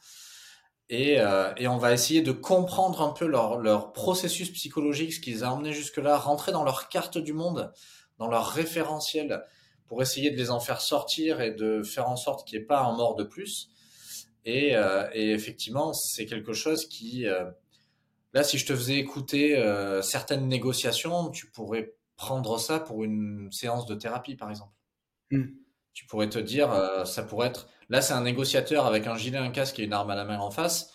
[SPEAKER 1] Et, euh, et, on va essayer de comprendre un peu leur, leur processus psychologique, ce qui les a emmenés jusque-là, rentrer dans leur carte du monde, dans leur référentiel, pour essayer de les en faire sortir et de faire en sorte qu'il n'y ait pas un mort de plus. Et, euh, et effectivement, c'est quelque chose qui, euh, là, si je te faisais écouter euh, certaines négociations, tu pourrais prendre ça pour une séance de thérapie, par exemple. Hmm. Tu pourrais te dire, euh, ça pourrait être Là, c'est un négociateur avec un gilet, un casque et une arme à la main en face.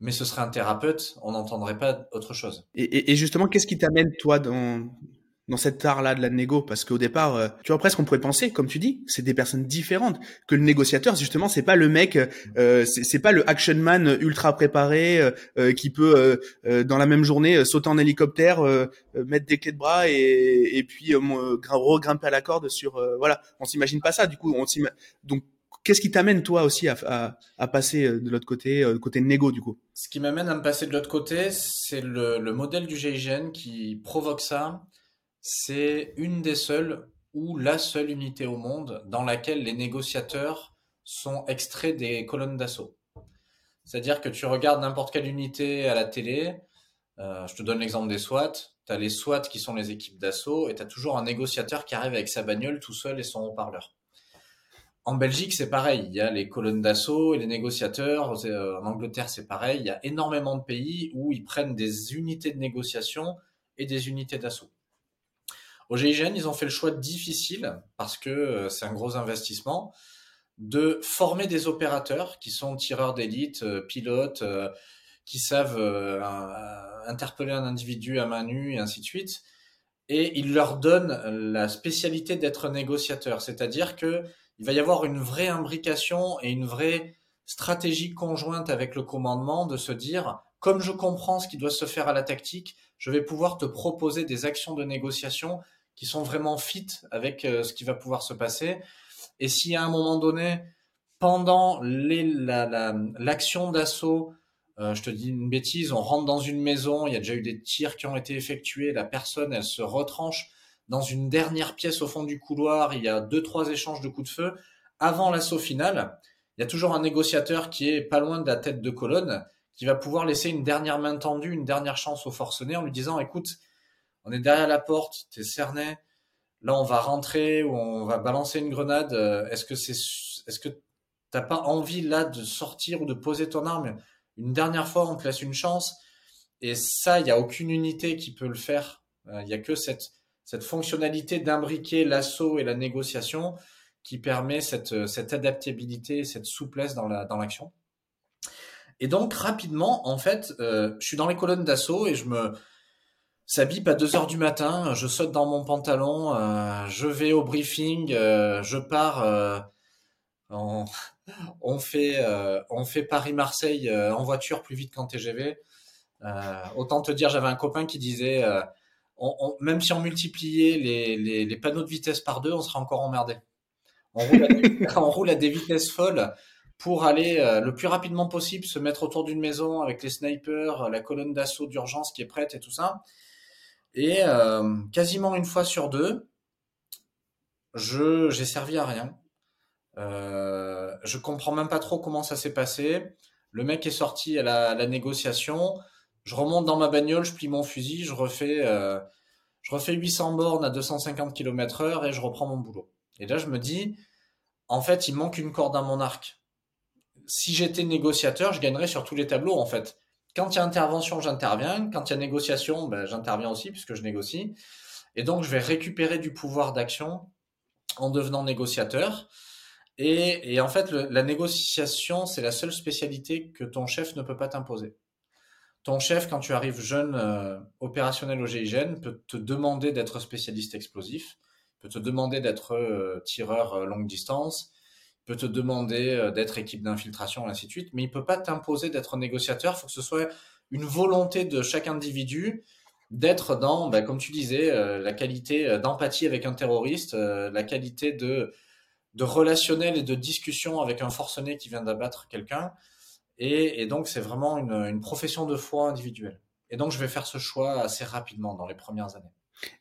[SPEAKER 1] Mais ce serait un thérapeute, on n'entendrait pas autre chose.
[SPEAKER 2] Et, justement, qu'est-ce qui t'amène, toi, dans, dans cet art-là de la négo Parce qu'au départ, euh, tu vois, presque on pourrait penser, comme tu dis, c'est des personnes différentes. Que le négociateur, justement, c'est pas le mec, euh, c'est pas le action man ultra préparé euh, qui peut, dans la même journée, sauter en hélicoptère, mettre des clés de bras et, et puis regrimper à la corde sur... voilà, on s'imagine pas ça. Du coup, on donc Qu'est-ce qui t'amène toi aussi à, passer euh, de l'autre côté, euh, côté négo du coup?
[SPEAKER 1] Ce qui m'amène à me passer de l'autre côté, c'est le, modèle du GIGN qui provoque ça. C'est une des seules ou la seule unité au monde dans laquelle les négociateurs sont extraits des colonnes d'assaut. C'est-à-dire que tu regardes n'importe quelle unité à la télé, euh, je te donne l'exemple des SWAT, tu as les SWAT qui sont les équipes d'assaut et tu as toujours un négociateur qui arrive avec sa bagnole tout seul et son haut-parleur. En Belgique, c'est pareil. Il y a les colonnes d'assaut et les négociateurs. Euh, en Angleterre, c'est pareil. Il y a énormément de pays où ils prennent des unités de négociation et des unités d'assaut. Au GIGN, ils ont fait le choix difficile, parce que euh, c'est un gros investissement, de former des opérateurs qui sont tireurs d'élite, euh, pilotes, qui savent interpeller un individu à main nue et ainsi de suite. Et ils leur donnent la spécialité d'être négociateur, c'est-à-dire que il va y avoir une vraie imbrication et une vraie stratégie conjointe avec le commandement de se dire, comme je comprends ce qui doit se faire à la tactique, je vais pouvoir te proposer des actions de négociation qui sont vraiment fit avec euh, ce qui va pouvoir se passer. Et si à un moment donné, pendant l'action d'assaut, euh, je te dis une bêtise, on rentre dans une maison, il y a déjà eu des tirs qui ont été effectués, la personne, elle se retranche dans une dernière pièce au fond du couloir, il y a deux, trois échanges de coups de feu. Avant l'assaut final, il y a toujours un négociateur qui est pas loin de la tête de colonne, qui va pouvoir laisser une dernière main tendue, une dernière chance au forcené en lui disant, écoute, on est derrière la porte, t'es cerné, là on va rentrer ou on va balancer une grenade, est-ce que c'est, est-ce que t'as pas envie là de sortir ou de poser ton arme? Une dernière fois, on te laisse une chance. Et ça, il n'y a aucune unité qui peut le faire. Euh, il n'y a que cette, cette fonctionnalité d'imbriquer l'assaut et la négociation qui permet cette, cette adaptabilité, cette souplesse dans la dans l'action. Et donc rapidement, en fait, euh, je suis dans les colonnes d'assaut et je me ça bip à 2 heures du matin, je saute dans mon pantalon, euh, je vais au briefing, euh, je pars, on, on, fait fait Paris-Marseille en voiture plus vite qu'en TGV. autant te dire, j'avais un copain qui disait même si on multipliait les, panneaux de vitesse par deux, on serait encore emmerdé. On roule, à des, vitesses folles pour aller euh, le plus rapidement possible se mettre autour d'une maison avec les snipers, la colonne d'assaut d'urgence qui est prête et tout ça. Et euh, quasiment une fois sur deux, je j'ai servi à rien. Euh, je comprends même pas trop comment ça s'est passé. Le mec est sorti à la négociation je remonte dans ma bagnole, je plie mon fusil, je refais, euh, je refais 800 bornes à 250 km heure et je reprends mon boulot. Et là, je me dis, en fait, il manque une corde à mon arc. Si j'étais négociateur, je gagnerais sur tous les tableaux, en fait. Quand il y a intervention, j'interviens. Quand il y a négociation, ben, j'interviens aussi puisque je négocie. Et donc, je vais récupérer du pouvoir d'action en devenant négociateur. Et, en fait, la négociation, c'est la seule spécialité que ton chef ne peut pas t'imposer ton chef, quand tu arrives jeune euh, opérationnel au GIGN, peut te demander d'être spécialiste explosif, peut te demander d'être euh, tireur euh, longue distance, peut te demander d'être équipe d'infiltration, ainsi de suite, mais il peut pas t'imposer d'être négociateur. Il faut que ce soit une volonté de chaque individu d'être dans, bah, comme tu disais, la qualité d'empathie avec un terroriste, la qualité de, de relationnel et de discussion avec un forcené qui vient d'abattre quelqu'un Et, donc, c'est vraiment une, profession de foi individuelle. Et donc, je vais faire ce choix assez rapidement dans les premières années.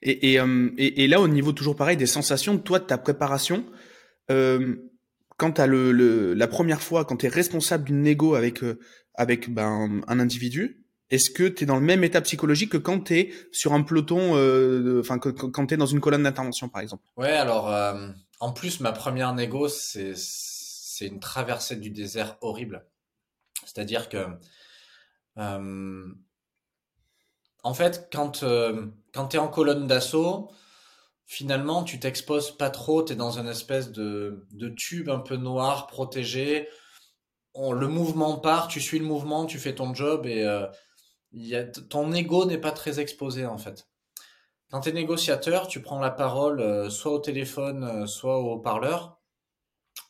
[SPEAKER 2] Et, et, là, au niveau toujours pareil des sensations, toi, de ta préparation, quand tu as le, la première fois, quand tu es responsable d'une négo avec, avec ben, un individu, est-ce que tu es dans le même état psychologique que quand tu es sur un peloton, euh, enfin quand tu es dans une colonne d'intervention par exemple?
[SPEAKER 1] Ouais, alors euh, en plus ma première négo c'est c'est une traversée du désert horrible. C'est-à-dire que euh, en fait quand quand tu es en colonne d'assaut, finalement tu t'exposes pas trop, tu es dans une espèce de, tube un peu noir protégé. Le mouvement part, tu suis le mouvement, tu fais ton job et ton ego n'est pas très exposé en fait. Quand tu es négociateur, tu prends la parole euh, soit au téléphone, euh, soit au parleur.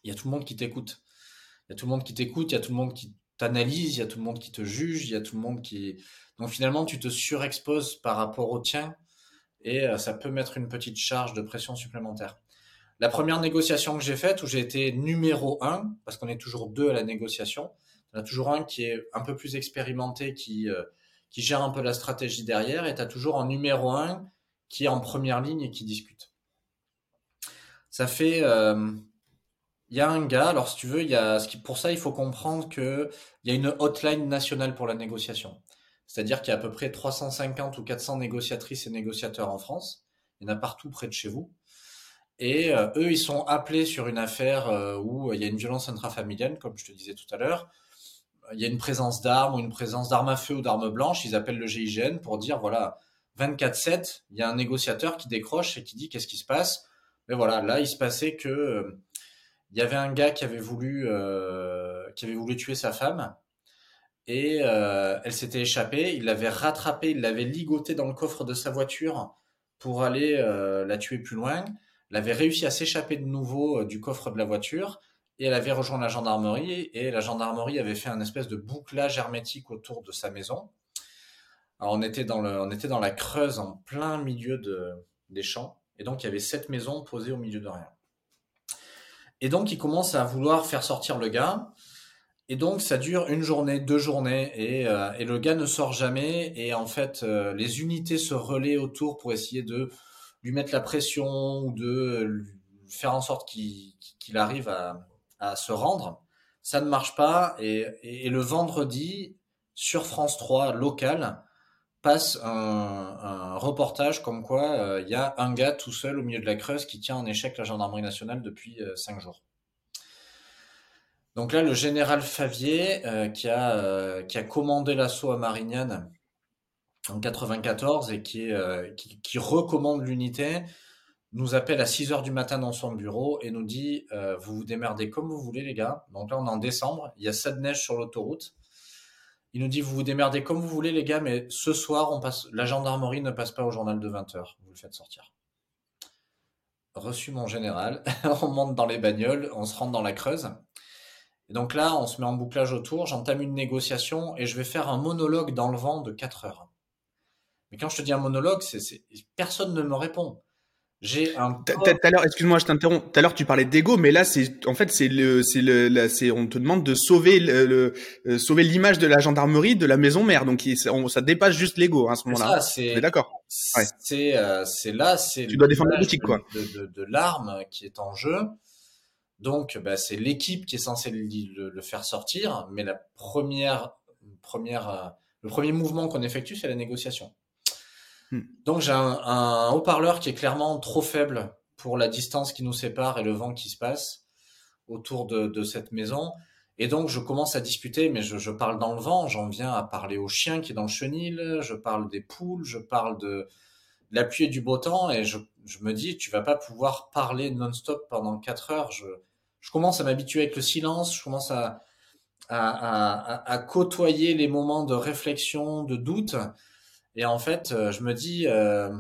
[SPEAKER 1] Il y a tout le monde qui t'écoute. Il y a tout le monde qui t'écoute, il y a tout le monde qui t'analyse, il y a tout le monde qui te juge, il y a tout le monde qui... Donc finalement, tu te surexposes par rapport au tien et euh, ça peut mettre une petite charge de pression supplémentaire. La première négociation que j'ai faite, où j'ai été numéro un, parce qu'on est toujours deux à la négociation, en a toujours un qui est un peu plus expérimenté, qui qui gère un peu la stratégie derrière, et tu as toujours un numéro un qui est en première ligne et qui discute. Ça fait... Euh, il y a un gars, alors si tu veux, y a, pour ça, il faut comprendre qu'il y a une hotline nationale pour la négociation. C'est-à-dire qu'il y a à peu près 350 ou 400 négociatrices et négociateurs en France. Il y en a partout près de chez vous. Et euh, eux, ils sont appelés sur une affaire euh, où il y a une violence intrafamiliale, comme je te disais tout à l'heure, il y a une présence d'armes ou une présence d'armes à feu ou d'armes blanches, ils appellent le GIGN pour dire voilà, 24-7, il y a un négociateur qui décroche et qui dit qu'est-ce qui se passe. Mais voilà, là, il se passait que euh, il y avait un gars qui avait voulu, qui avait voulu tuer sa femme et euh, elle s'était échappée. Il l'avait rattrapée, il l'avait ligotée dans le coffre de sa voiture pour aller la tuer plus loin. Il avait réussi à s'échapper de nouveau du coffre de la voiture et elle avait rejoint la gendarmerie et la gendarmerie avait fait un espèce de bouclage hermétique autour de sa maison. Alors on était dans le, on était dans la Creuse en plein milieu de, des champs et donc il y avait sept maisons posées au milieu de rien. Et donc il commence à vouloir faire sortir le gars et donc ça dure une journée, deux journées et, euh, le gars ne sort jamais et en fait euh, les unités se relaient autour pour essayer de lui mettre la pression ou de faire en sorte qu'il arrive à, se rendre. Ça ne marche pas. Et, le vendredi, sur France 3 local, passe un, reportage comme quoi euh, il y a un gars tout seul au milieu de la Creuse qui tient en échec la gendarmerie nationale depuis euh, cinq jours. Donc là, le général Favier, euh, qui, a, qui a commandé l'assaut à Marignane en 94 et qui, qui recommande l'unité, nous appelle à 6 heures du matin dans son bureau et nous dit euh, Vous vous démerdez comme vous voulez, les gars. Donc là, on est en décembre, il y a de neige sur l'autoroute. Il nous dit Vous vous démerdez comme vous voulez, les gars, mais ce soir, la gendarmerie ne passe pas au journal de 20 heures. Vous le faites sortir. Reçu mon général, on monte dans les bagnoles, on se rentre dans la Creuse. Et donc là, on se met en bouclage autour, j'entame une négociation et je vais faire un monologue dans le vent de 4 heures. Mais quand je te dis un monologue, c'est, personne ne me répond.
[SPEAKER 2] J'ai un. Tout à l'heure, excuse-moi, je t'interromps. Tout à l'heure, tu parlais d'ego, mais là, c'est en fait, c'est le, c'est le, c'est, on te demande de sauver le, euh, sauver l'image de la gendarmerie de la maison mère. Donc, ça dépasse juste l'ego hein, à ce moment-là.
[SPEAKER 1] C'est
[SPEAKER 2] d'accord.
[SPEAKER 1] C'est, euh, c'est là, c'est.
[SPEAKER 2] Tu dois défendre la boutique, quoi.
[SPEAKER 1] De, de, de, l'arme qui est en jeu. Donc, bah, c'est l'équipe qui est censée le, le, faire sortir, mais la première, première, euh, le premier mouvement qu'on effectue, c'est la négociation. Hmm. Donc j'ai un, haut-parleur qui est clairement trop faible pour la distance qui nous sépare et le vent qui se passe autour de, cette maison. Et donc je commence à discuter, mais je, parle dans le vent, j'en viens à parler au chien qui est dans le chenil, je parle des poules, je parle de, la pluie et du beau temps, et je, me dis, tu vas pas pouvoir parler non-stop pendant quatre heures. Je, commence à m'habituer avec le silence, je commence à, à, côtoyer les moments de réflexion, de doute, et en fait, euh, je me dis, euh,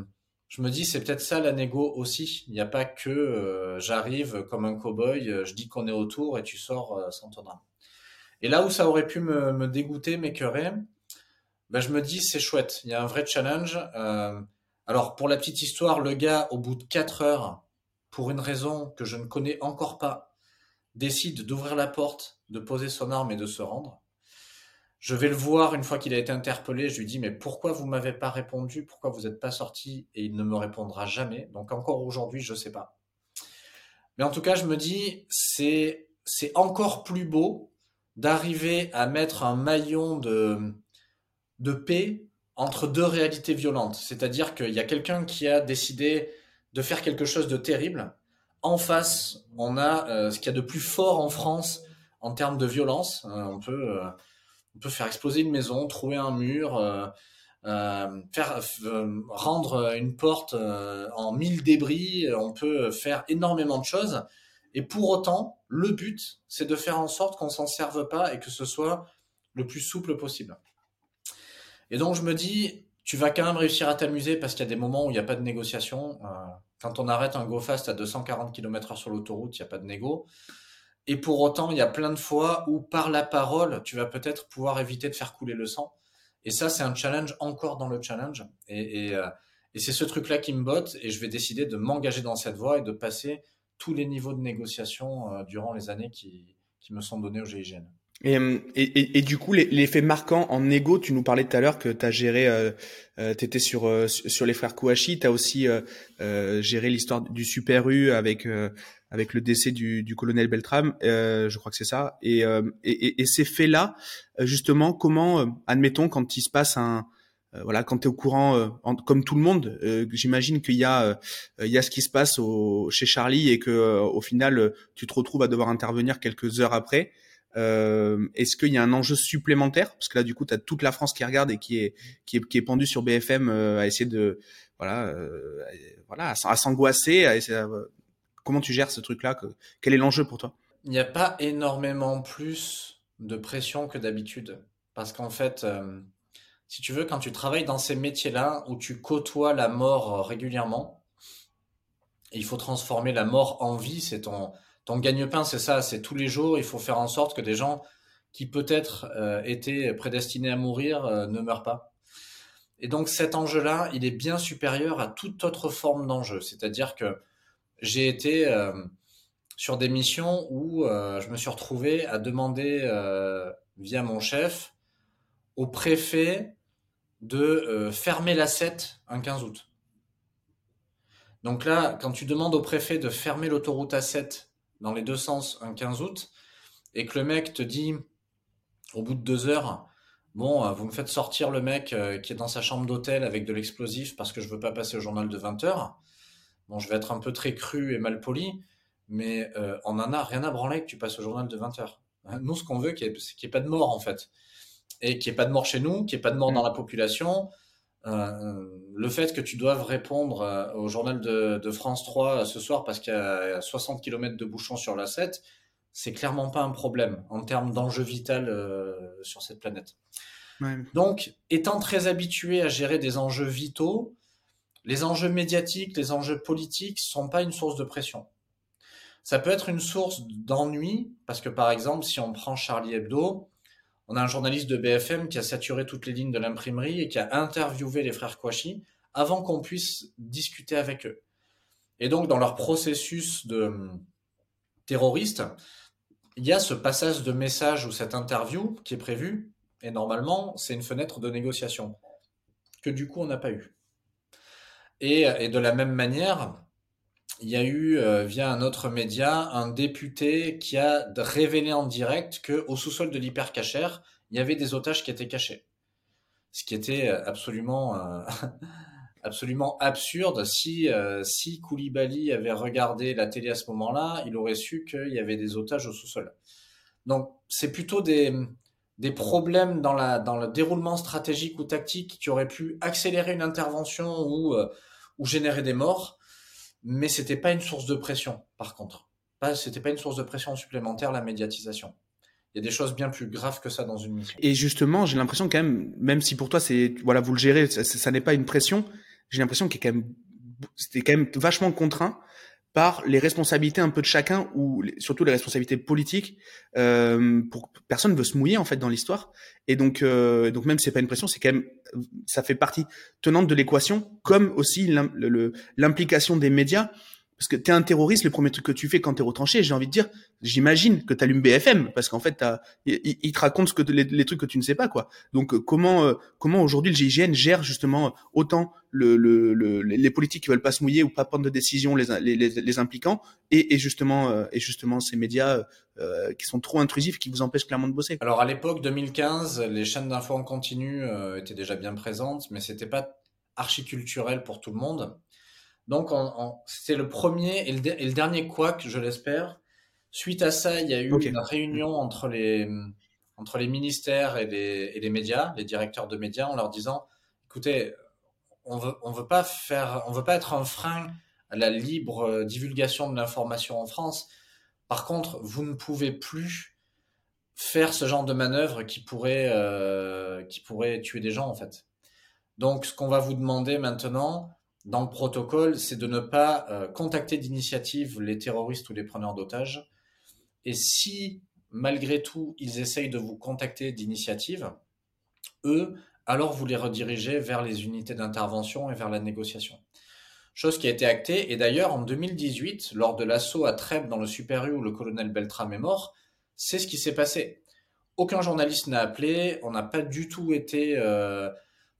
[SPEAKER 1] je me dis, c'est peut-être ça la négo aussi. Il n'y a pas que euh, j'arrive comme un cow-boy, je dis qu'on est autour et tu sors sans ton arme. Et là où ça aurait pu me, me dégoûter, m'écœurer, ben je me dis, c'est chouette. Il y a un vrai challenge. alors, pour la petite histoire, le gars, au bout de 4 heures, pour une raison que je ne connais encore pas, décide d'ouvrir la porte, de poser son arme et de se rendre. Je vais le voir une fois qu'il a été interpellé. Je lui dis mais pourquoi vous m'avez pas répondu? Pourquoi vous n'êtes pas sorti? Et il ne me répondra jamais. Donc encore aujourd'hui, je sais pas. Mais en tout cas, je me dis c'est c'est encore plus beau d'arriver à mettre un maillon de de paix entre deux réalités violentes. C'est-à-dire qu'il y a quelqu'un qui a décidé de faire quelque chose de terrible. En face, on a euh, ce qu'il y a de plus fort en France en termes de violence. Euh, on peut euh, on peut faire exploser une maison, trouver un mur, rendre une porte en mille débris. On peut faire énormément de choses. Et pour autant, le but, c'est de faire en sorte qu'on s'en serve pas et que ce soit le plus souple possible. Et donc je me dis, tu vas quand même réussir à t'amuser parce qu'il y a des moments où il n'y a pas de négociation. Quand on arrête un go fast à 240 km/h sur l'autoroute, il n'y a pas de négo. Et pour autant, il y a plein de fois où par la parole, tu vas peut-être pouvoir éviter de faire couler le sang. Et ça, c'est un challenge encore dans le challenge. Et, euh, c'est ce truc-là qui me botte. Et je vais décider de m'engager dans cette voie et de passer tous les niveaux de négociation euh, durant les années qui, me sont donnés au GIGN.
[SPEAKER 2] Et, et, du coup, l'effet marquant en égo, tu nous parlais tout à l'heure que tu as géré, euh, euh tu étais sur, euh, sur les frères Kouachi, tu as aussi euh, géré l'histoire du Super U avec, avec le décès du, du colonel Beltram, je crois que c'est ça. Et, et, et, ces faits-là, justement, comment, admettons, quand il se passe un... voilà, quand tu es au courant, comme tout le monde, j'imagine qu'il y a, il y a ce qui se passe au, chez Charlie et que au final, tu te retrouves à devoir intervenir quelques heures après. Euh, Est-ce qu'il y a un enjeu supplémentaire? Parce que là, du coup, tu as toute la France qui regarde et qui est, qui est, qui est pendue sur BFM euh, à essayer de, voilà, euh, voilà, à, s'angoisser. comment tu gères ce truc-là? Quel est l'enjeu pour toi?
[SPEAKER 1] Il n'y a pas énormément plus de pression que d'habitude. Parce qu'en fait, si tu veux, quand tu travailles dans ces métiers-là où tu côtoies la mort régulièrement, il faut transformer la mort en vie, c'est ton ton gagne-pain, c'est ça, c'est tous les jours, il faut faire en sorte que des gens qui peut-être euh, étaient prédestinés à mourir euh, ne meurent pas. Et donc cet enjeu-là, il est bien supérieur à toute autre forme d'enjeu. C'est-à-dire que j'ai été euh, sur des missions où je me suis retrouvé à demander via mon chef au préfet de fermer la 7 un 15 août. Donc là, quand tu demandes au préfet de fermer l'autoroute A7 dans les deux sens un 15 août et que le mec te dit au bout de deux heures, bon, euh, vous me faites sortir le mec euh, qui est dans sa chambre d'hôtel avec de l'explosif parce que je veux pas passer au journal de 20 heures. Bon, je vais être un peu très cru et mal poli, mais euh, on en a rien à branler que tu passes au journal de 20 heures. Hein, nous, ce qu'on veut, c'est qu'il n'y ait pas de mort en fait, et qu'il n'y ait pas de mort chez nous, qu'il n'y ait pas de mort mm. dans la population, euh, le fait que tu doives répondre euh, au journal de, de France 3 euh, ce soir parce qu'il y a 60 km de bouchons sur la 7, c'est clairement pas un problème en termes d'enjeu vital euh, sur cette planète. Ouais. Donc, étant très habitué à gérer des enjeux vitaux, les enjeux médiatiques, les enjeux politiques sont pas une source de pression. Ça peut être une source d'ennui parce que par exemple, si on prend Charlie Hebdo, on a un journaliste de BFM qui a saturé toutes les lignes de l'imprimerie et qui a interviewé les frères Kouachi avant qu'on puisse discuter avec eux. Et donc, dans leur processus de hum, terroriste, il y a ce passage de message ou cette interview qui est prévu, et normalement, c'est une fenêtre de négociation, que du coup, on n'a pas eu. Et, et, de la même manière, il y a eu, euh, via un autre média, un député qui a révélé en direct qu'au sous-sol de l'hypercachère, il y avait des otages qui étaient cachés. Ce qui était euh, absolument, euh, absolument absurde. Si, si Koulibaly avait regardé la télé à ce moment-là, il aurait su qu'il y avait des otages au sous-sol. Donc, c'est plutôt des, des problèmes dans, la, dans le déroulement stratégique ou tactique qui auraient pu accélérer une intervention ou, ou générer des morts mais c'était pas une source de pression, par contre. Pas, c'était pas une source de pression supplémentaire, la médiatisation. Il y a des choses bien plus graves que ça dans une mission.
[SPEAKER 2] Et justement, j'ai l'impression quand même, même si pour toi c'est, voilà, vous le gérez, ça, n'est pas une pression, j'ai l'impression qu'il est quand même, c'était quand même vachement contraint par les responsabilités un peu de chacun ou surtout les responsabilités politiques. Euh, pour personne veut se mouiller en fait dans l'histoire et donc euh, donc même c'est pas une pression, c'est quand même ça fait partie tenante de l'équation, comme aussi l'implication des médias. Parce que tu es un terroriste, le premier truc que tu fais quand tu es retranché, j'ai envie de dire, j'imagine que tu allumes BFM, parce qu'en fait, il, te raconte ce que les, trucs que tu ne sais pas, quoi. Donc, euh, comment euh, comment aujourd'hui le GIGN gère justement autant le, le, les politiques qui veulent pas se mouiller ou pas prendre de décision les, les, les, impliquant, et, et justement euh, et justement ces médias qui sont trop intrusifs, qui vous empêchent clairement de bosser.
[SPEAKER 1] Alors à l'époque 2015, les chaînes d'infos en continu étaient déjà bien présentes, mais c'était pas archiculturel pour tout le monde. Donc, c'est le premier et le, dernier couac, je l'espère. Suite à ça, il y a eu une réunion entre les, entre les ministères et les, et les, médias, les directeurs de médias, en leur disant, écoutez, on veut, on veut pas faire, on veut pas être un frein à la libre divulgation de l'information en France. Par contre, vous ne pouvez plus faire ce genre de manœuvre qui pourrait, euh, qui pourrait tuer des gens, en fait. Donc, ce qu'on va vous demander maintenant, dans le protocole, c'est de ne pas euh, contacter d'initiative les terroristes ou les preneurs d'otages. Et si, malgré tout, ils essayent de vous contacter d'initiative, eux, alors vous les redirigez vers les unités d'intervention et vers la négociation. Chose qui a été actée, et d'ailleurs en 2018, lors de l'assaut à Trèbes dans le Super U où le colonel Beltram est mort, c'est ce qui s'est passé. Aucun journaliste n'a appelé, on n'a pas du tout été euh,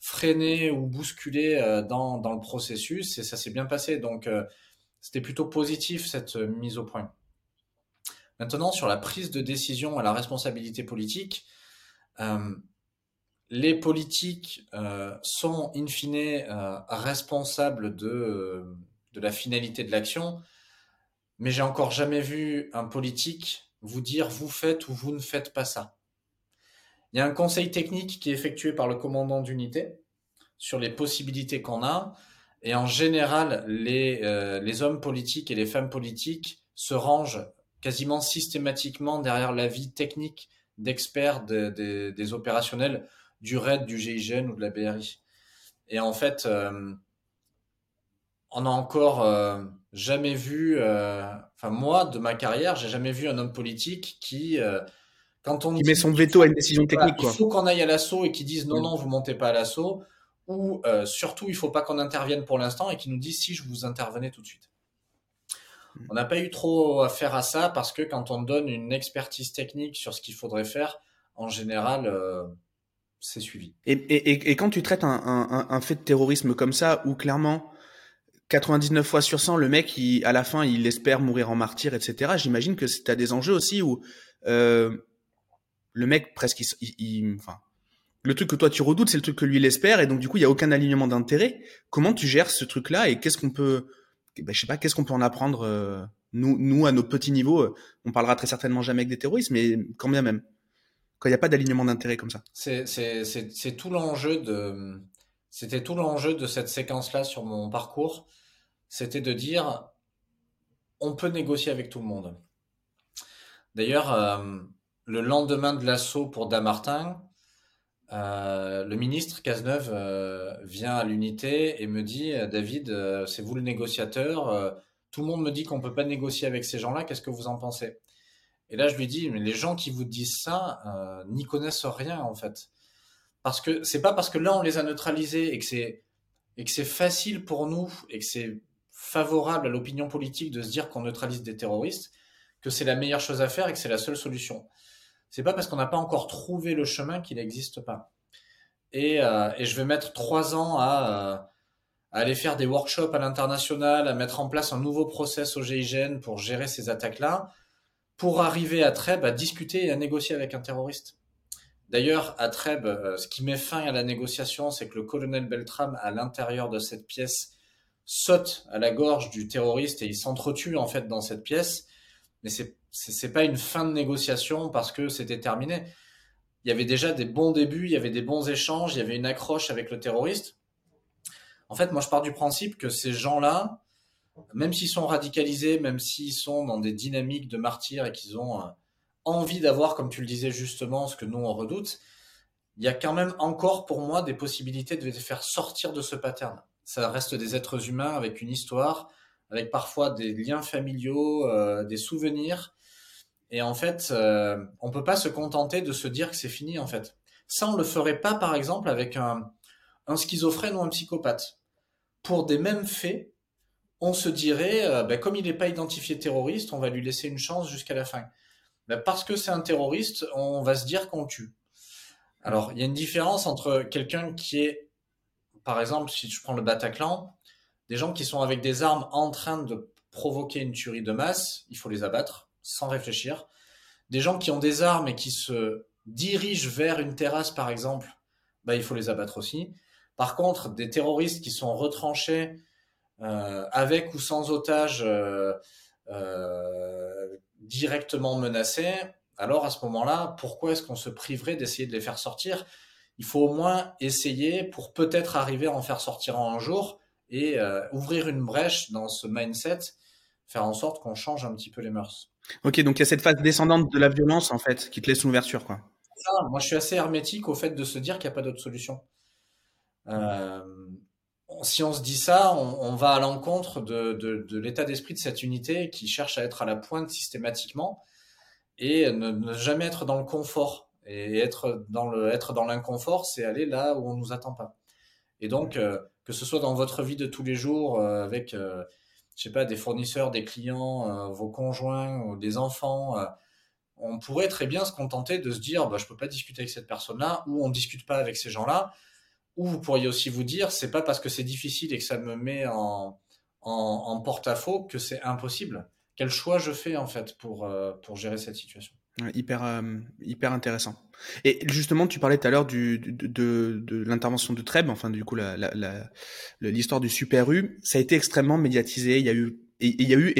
[SPEAKER 1] freiné ou bousculé euh, dans, dans le processus et ça s'est bien passé. Donc, euh, c'était plutôt positif cette euh, mise au point. Maintenant, sur la prise de décision à la responsabilité politique, les politiques sont in fine responsables de, de la finalité de l'action, mais j'ai encore jamais vu un politique vous dire vous faites ou vous ne faites pas ça. Il y a un conseil technique qui est effectué par le commandant d'unité sur les possibilités qu'on a. Et en général, les, euh, hommes politiques et les femmes politiques se rangent quasiment systématiquement derrière l'avis technique d'experts des opérationnels du RAID, du GIGN ou de la BRI. Et en fait, euh, on n'a encore euh, jamais vu, enfin moi, de ma carrière, j'ai jamais vu un homme politique qui
[SPEAKER 2] quand on met son veto à une décision technique.
[SPEAKER 1] Il faut qu'on aille à l'assaut et qu'ils disent non, non, vous montez pas à l'assaut. Ou euh, surtout, il faut pas qu'on intervienne pour l'instant et qu'ils nous disent si je vous intervenais tout de suite. Mm. On n'a pas eu trop affaire à ça parce que quand on donne une expertise technique sur ce qu'il faudrait faire, en général, euh, c'est suivi.
[SPEAKER 2] Et, et, et, quand tu traites un, un, un, fait de terrorisme comme ça, où clairement 99 fois sur 100, le mec, il, à la fin, il espère mourir en martyr, etc. J'imagine que tu as des enjeux aussi où euh, le mec presque, il, enfin, le truc que toi tu redoutes, c'est le truc que lui il espère, et donc du coup il y a aucun alignement d'intérêt. Comment tu gères ce truc-là et qu'est-ce qu'on peut, ben, je sais pas, qu'est-ce qu'on peut en apprendre euh, nous, nous à nos petits niveaux. Euh, on parlera très certainement jamais avec des terroristes, mais quand bien même, quand il n'y a pas d'alignement d'intérêt comme ça.
[SPEAKER 1] C'est tout l'enjeu de, c'était tout l'enjeu de cette séquence-là sur mon parcours, c'était de dire, on peut négocier avec tout le monde. D'ailleurs. Euh, le lendemain de l'assaut pour Damartin, euh, le ministre Cazeneuve euh, vient à l'unité et me dit euh, David, c'est vous le négociateur. tout le monde me dit qu'on peut pas négocier avec ces gens-là. Qu'est-ce que vous en pensez? Et là, je lui dis mais les gens qui vous disent ça n'y connaissent rien en fait, parce que c'est pas parce que là on les a neutralisés c'est et que c'est facile pour nous et que c'est favorable à l'opinion politique de se dire qu'on neutralise des terroristes que c'est la meilleure chose à faire et que c'est la seule solution c'est pas parce qu'on n'a pas encore trouvé le chemin qu'il n'existe pas. Et, euh, je vais mettre trois ans à, euh, à, aller faire des workshops à l'international, à mettre en place un nouveau process au GIGN pour gérer ces attaques-là, pour arriver à Trèbes à discuter et à négocier avec un terroriste. D'ailleurs, à Trèbes, euh, ce qui met fin à la négociation, c'est que le colonel Beltram, à l'intérieur de cette pièce, saute à la gorge du terroriste et il s'entretue en fait dans cette pièce. Mais c'est c'est pas une fin de négociation parce que c'était terminé. Il y avait déjà des bons débuts, il y avait des bons échanges, il y avait une accroche avec le terroriste. En fait, moi, je pars du principe que ces gens-là, même s'ils sont radicalisés, même s'ils sont dans des dynamiques de martyrs et qu'ils ont euh, envie d'avoir, comme tu le disais justement, ce que nous on redoute, il y a quand même encore pour moi des possibilités de les faire sortir de ce pattern. Ça reste des êtres humains avec une histoire, avec parfois des liens familiaux, euh, des souvenirs, et en fait, euh, on peut pas se contenter de se dire que c'est fini, en fait. Ça, on le ferait pas, par exemple, avec un, un schizophrène ou un psychopathe. Pour des mêmes faits, on se dirait, ben, comme il n'est pas identifié terroriste, on va lui laisser une chance jusqu'à la fin. Ben, parce que c'est un terroriste, on va se dire qu'on tue. Alors, il y a une différence entre quelqu'un qui est, par exemple, si je prends le Bataclan, des gens qui sont avec des armes en train de provoquer une tuerie de masse, il faut les abattre sans réfléchir. Des gens qui ont des armes et qui se dirigent vers une terrasse, par exemple, bah, il faut les abattre aussi. Par contre, des terroristes qui sont retranchés euh, avec ou sans otages euh, euh, directement menacés, alors à ce moment-là, pourquoi est-ce qu'on se priverait d'essayer de les faire sortir? Il faut au moins essayer pour peut-être arriver à en faire sortir en un jour et ouvrir une brèche dans ce mindset, faire en sorte qu'on change un petit peu les mœurs.
[SPEAKER 2] Ok, donc il y a cette phase descendante de la violence en fait qui te laisse une ouverture, quoi.
[SPEAKER 1] moi, je suis assez hermétique au fait de se dire qu'il n'y a pas d'autre solution. Euh, si on se dit ça, on, va à l'encontre de, l'état d'esprit de cette unité qui cherche à être à la pointe systématiquement et ne, jamais être dans le confort. Et être dans le être dans l'inconfort, c'est aller là où on nous attend pas. Et donc, euh, que ce soit dans votre vie de tous les jours, euh, avec, je sais pas, des fournisseurs, des clients, vos conjoints, des enfants, on pourrait très bien se contenter de se dire, bah, je peux pas discuter avec cette personne-là, ou on discute pas avec ces gens-là ou vous pourriez aussi vous dire, c'est pas parce que c'est difficile et que ça me met en, en, porte-à-faux que c'est impossible. Quel choix je fais en fait pour, euh, pour gérer cette situation?
[SPEAKER 2] Hyper, euh, hyper intéressant. Et justement, tu parlais tout à l'heure du, de, de, l'intervention de Treb, enfin du coup l'histoire du Super U, ça a été extrêmement médiatisé. Il y a eu et il y a eu,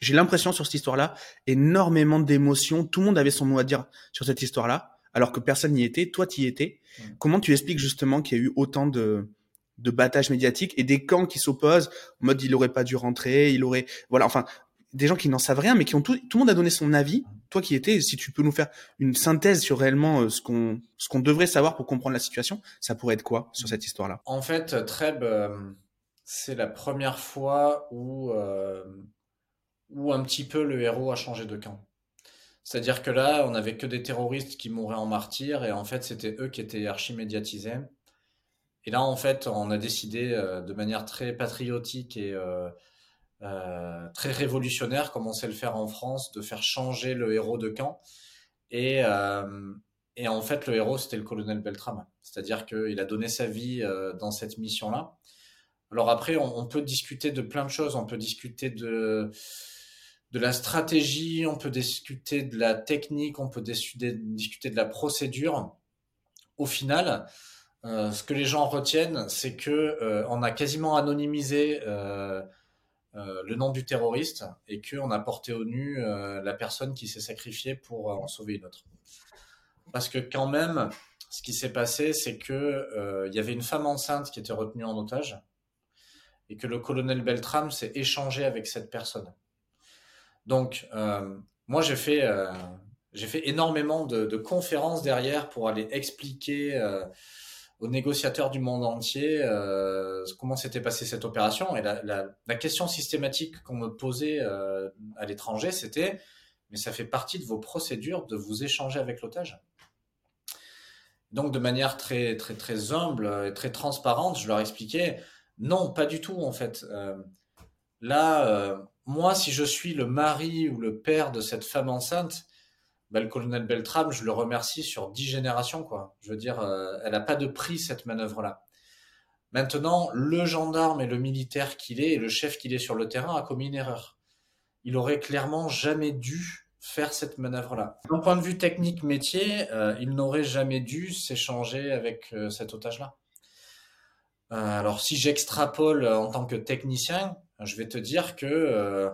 [SPEAKER 2] j'ai l'impression sur cette histoire-là, énormément d'émotions. Tout le monde avait son mot à dire sur cette histoire-là alors que personne n'y était. Toi, tu y étais. Comment tu expliques justement qu'il y a eu autant de, de battages médiatiques et des camps qui s'opposent en mode il aurait pas dû rentrer, il aurait, voilà, enfin, des gens qui n'en savent rien, mais qui ont tout, tout le monde a donné son avis. Toi qui étais, si tu peux nous faire une synthèse sur réellement euh, ce qu'on, ce qu'on devrait savoir pour comprendre la situation, ça pourrait être quoi sur cette histoire-là?
[SPEAKER 1] En fait, Treb, euh, c'est la première fois où, euh, où un petit peu le héros a changé de camp. C'est-à-dire que là, on n'avait que des terroristes qui mouraient en martyrs, et en fait, c'était eux qui étaient archi-médiatisés. Et là, en fait, on a décidé de manière très patriotique et euh, très révolutionnaire, comme on sait le faire en France, de faire changer le héros de camp. Et, et en fait, le héros, c'était le colonel Beltrame. C'est-à-dire qu'il a donné sa vie dans cette mission-là. Alors après, on, peut discuter de plein de choses. On peut discuter de de la stratégie, on peut discuter de la technique, on peut discuter, de la procédure. Au final, euh, ce que les gens retiennent, c'est que euh, on a quasiment anonymisé euh, le nom du terroriste et qu'on a porté au nu la personne qui s'est sacrifiée pour en sauver une autre. Parce que quand même, ce qui s'est passé, c'est que il y avait une femme enceinte qui était retenue en otage et que le colonel Beltram s'est échangé avec cette personne. Donc, euh, moi, j'ai fait, euh, fait énormément de, conférences derrière pour aller expliquer euh, aux négociateurs du monde entier comment s'était passée cette opération. Et la, question systématique qu'on me posait à l'étranger, c'était mais ça fait partie de vos procédures de vous échanger avec l'otage? Donc, de manière très, très, très humble et très transparente, je leur expliquais non, pas du tout, en fait. là, moi, si je suis le mari ou le père de cette femme enceinte, le colonel Beltram, je le remercie sur dix générations, quoi. Je veux dire, euh, elle n'a pas de prix, cette manœuvre-là. Maintenant, le gendarme et le militaire qu'il est et le chef qu'il est sur le terrain a commis une erreur. Il aurait clairement jamais dû faire cette manœuvre-là. D'un point de vue technique métier, euh, il n'aurait jamais dû s'échanger avec euh, cet otage-là. alors, si j'extrapole en tant que technicien, je vais te dire que,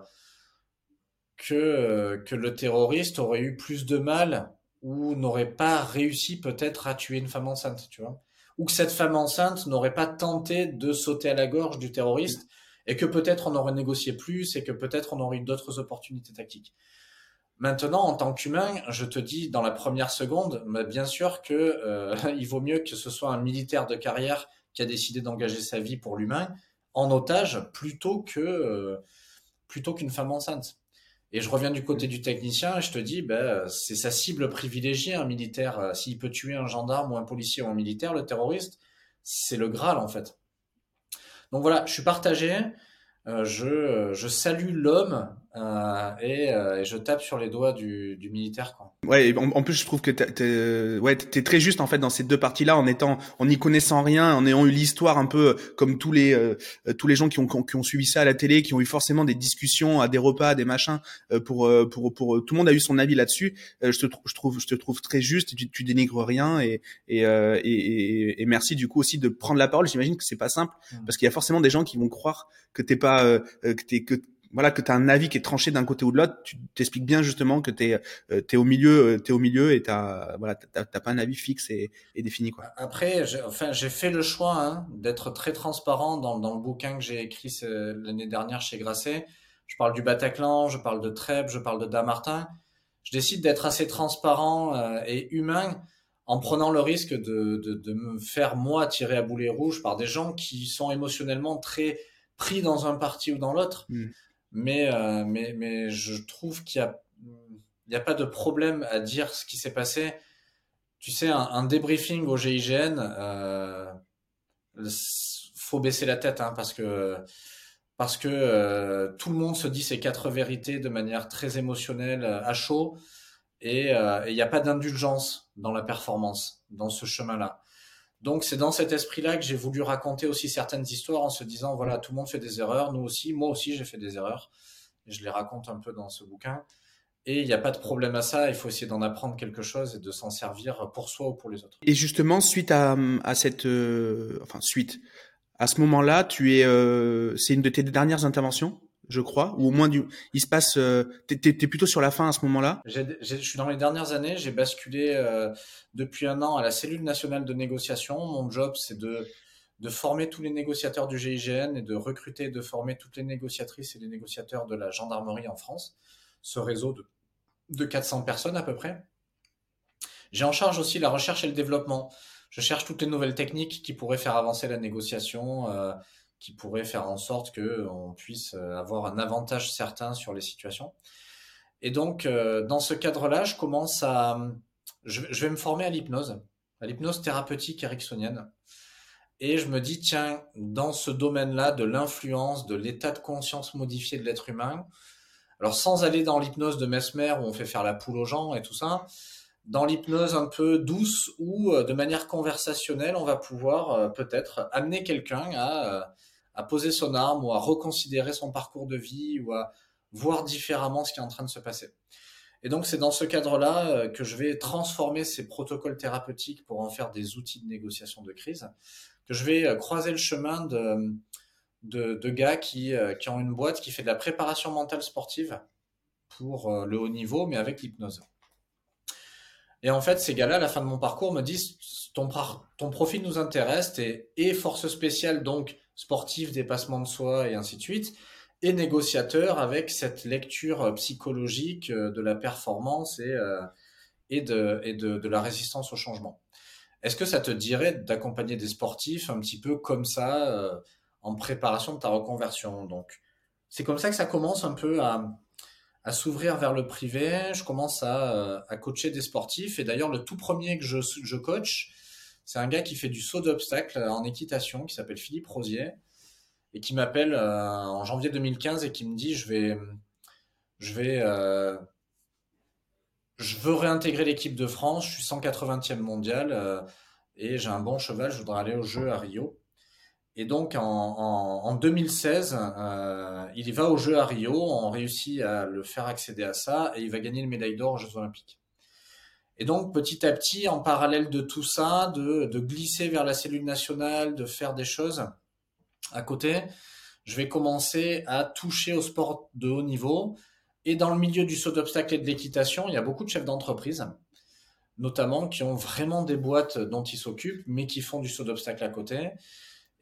[SPEAKER 1] que, euh, que le terroriste aurait eu plus de mal ou n'aurait pas réussi peut-être à tuer une femme enceinte, tu vois. Ou que cette femme enceinte n'aurait pas tenté de sauter à la gorge du terroriste et que peut-être on aurait négocié plus et que peut-être on aurait eu d'autres opportunités tactiques. Maintenant, en tant qu'humain, je te dis dans la première seconde, mais bien sûr que euh, il vaut mieux que ce soit un militaire de carrière qui a décidé d'engager sa vie pour l'humain en otage plutôt que euh, plutôt qu'une femme enceinte. Et je reviens du côté du technicien et je te dis, ben, c'est sa cible privilégiée, un militaire. Euh, s'il peut tuer un gendarme ou un policier ou un militaire, le terroriste, c'est le Graal en fait. Donc voilà, je suis partagé. euh, je, je salue l'homme euh, et, euh, et, je tape sur les doigts du, du militaire. Quoi.
[SPEAKER 2] Ouais, en, en, plus je trouve que t'es ouais, es très juste en fait dans ces deux parties-là, en étant, en n'y connaissant rien, en ayant eu l'histoire un peu comme tous les euh, tous les gens qui ont, qui ont suivi ça à la télé, qui ont eu forcément des discussions à des repas, des machins, pour pour pour, tout le monde a eu son avis là-dessus. je te je trouve je te trouve très juste, tu, tu dénigres rien et et, et, et merci du coup aussi de prendre la parole. J'imagine que c'est pas simple mmh. parce qu'il y a forcément des gens qui vont croire que t'es pas que t'es que voilà que tu as un avis qui est tranché d'un côté ou de l'autre, tu t'expliques bien justement que tu es, euh, es, au milieu, euh, es au milieu et t'as voilà, t'as pas un avis fixe et, et défini quoi.
[SPEAKER 1] Après, j'ai, enfin, j'ai fait le choix hein, d'être très transparent dans, dans le bouquin que j'ai écrit l'année dernière chez Grasset. Je parle du Bataclan, je parle de Trèbes, je parle de Damartin. Je décide d'être assez transparent euh, et humain en prenant le risque de, de, de me faire moi tirer à boulet rouge par des gens qui sont émotionnellement très pris dans un parti ou dans l'autre. Mmh. Mais, euh, mais, mais je trouve qu'il n'y a, pas de problème à dire ce qui s'est passé. Tu sais, un, débriefing au GIGN, euh, faut baisser la tête hein, parce que euh, tout le monde se dit ces quatre vérités de manière très émotionnelle, à chaud, et il n'y a pas d'indulgence dans la performance, dans ce chemin-là. Donc c'est dans cet esprit-là que j'ai voulu raconter aussi certaines histoires en se disant voilà tout le monde fait des erreurs, nous aussi, moi aussi j'ai fait des erreurs. Et je les raconte un peu dans ce bouquin. Et il n'y a pas de problème à ça, il faut essayer d'en apprendre quelque chose et de s'en servir pour soi ou pour les autres.
[SPEAKER 2] Et justement, suite à, à cette... Euh, enfin, suite. À ce moment-là, tu es... Euh, c'est une de tes dernières interventions? Je crois, ou au moins du, il se passe, euh, t'es, es, plutôt sur la fin à ce moment-là?
[SPEAKER 1] Je suis dans les dernières années, j'ai basculé euh, depuis un an à la cellule nationale de négociation. Mon job, c'est de de former tous les négociateurs du GIGN et de recruter et de former toutes les négociatrices et les négociateurs de la gendarmerie en France. Ce réseau de, de 400 personnes à peu près. J'ai en charge aussi la recherche et le développement. Je cherche toutes les nouvelles techniques qui pourraient faire avancer la négociation. Euh, qui pourrait faire en sorte que on puisse euh, avoir un avantage certain sur les situations. Et donc, euh, dans ce cadre-là, je commence à, je, vais me former à l'hypnose, à l'hypnose thérapeutique ericksonienne. Et je me dis, tiens, dans ce domaine-là de l'influence, de l'état de conscience modifié de l'être humain, alors sans aller dans l'hypnose de Mesmer où on fait faire la poule aux gens et tout ça, dans l'hypnose un peu douce où euh, de manière conversationnelle, on va pouvoir peut-être amener quelqu'un à à poser son arme ou à reconsidérer son parcours de vie ou à voir différemment ce qui est en train de se passer. Et donc c'est dans ce cadre-là euh, que je vais transformer ces protocoles thérapeutiques pour en faire des outils de négociation de crise, que je vais euh, croiser le chemin de, de, gars qui, euh, qui ont une boîte qui fait de la préparation mentale sportive pour le haut niveau, mais avec l'hypnose. Et en fait, ces gars-là, à la fin de mon parcours, me disent ton, profil nous intéresse, et force spéciale, donc sportif, dépassement de soi et ainsi de suite, et négociateur avec cette lecture euh, psychologique euh, de la performance et, euh, et, de, et de, la résistance au changement. Est-ce que ça te dirait d'accompagner des sportifs un petit peu comme ça en préparation de ta reconversion? Donc, c'est comme ça que ça commence un peu à, s'ouvrir vers le privé. Je commence à, à coacher des sportifs. Et d'ailleurs, le tout premier que je, je coach, c'est un gars qui fait du saut d'obstacle en équitation, qui s'appelle Philippe Rosier, et qui m'appelle euh, en janvier 2015 et qui me dit je vais, euh, veux réintégrer l'équipe de France. Je suis 180e mondial euh, et j'ai un bon cheval. Je voudrais aller au jeu à Rio. Et donc en, en, en 2016, il va au jeu à Rio. On réussit à le faire accéder à ça et il va gagner une médaille d'or aux Jeux Olympiques. Et donc, petit à petit, en parallèle de tout ça, de, glisser vers la cellule nationale, de faire des choses à côté, je vais commencer à toucher au sport de haut niveau. Et dans le milieu du saut d'obstacle et de l'équitation, il y a beaucoup de chefs d'entreprise, notamment qui ont vraiment des boîtes dont ils s'occupent, mais qui font du saut d'obstacle à côté.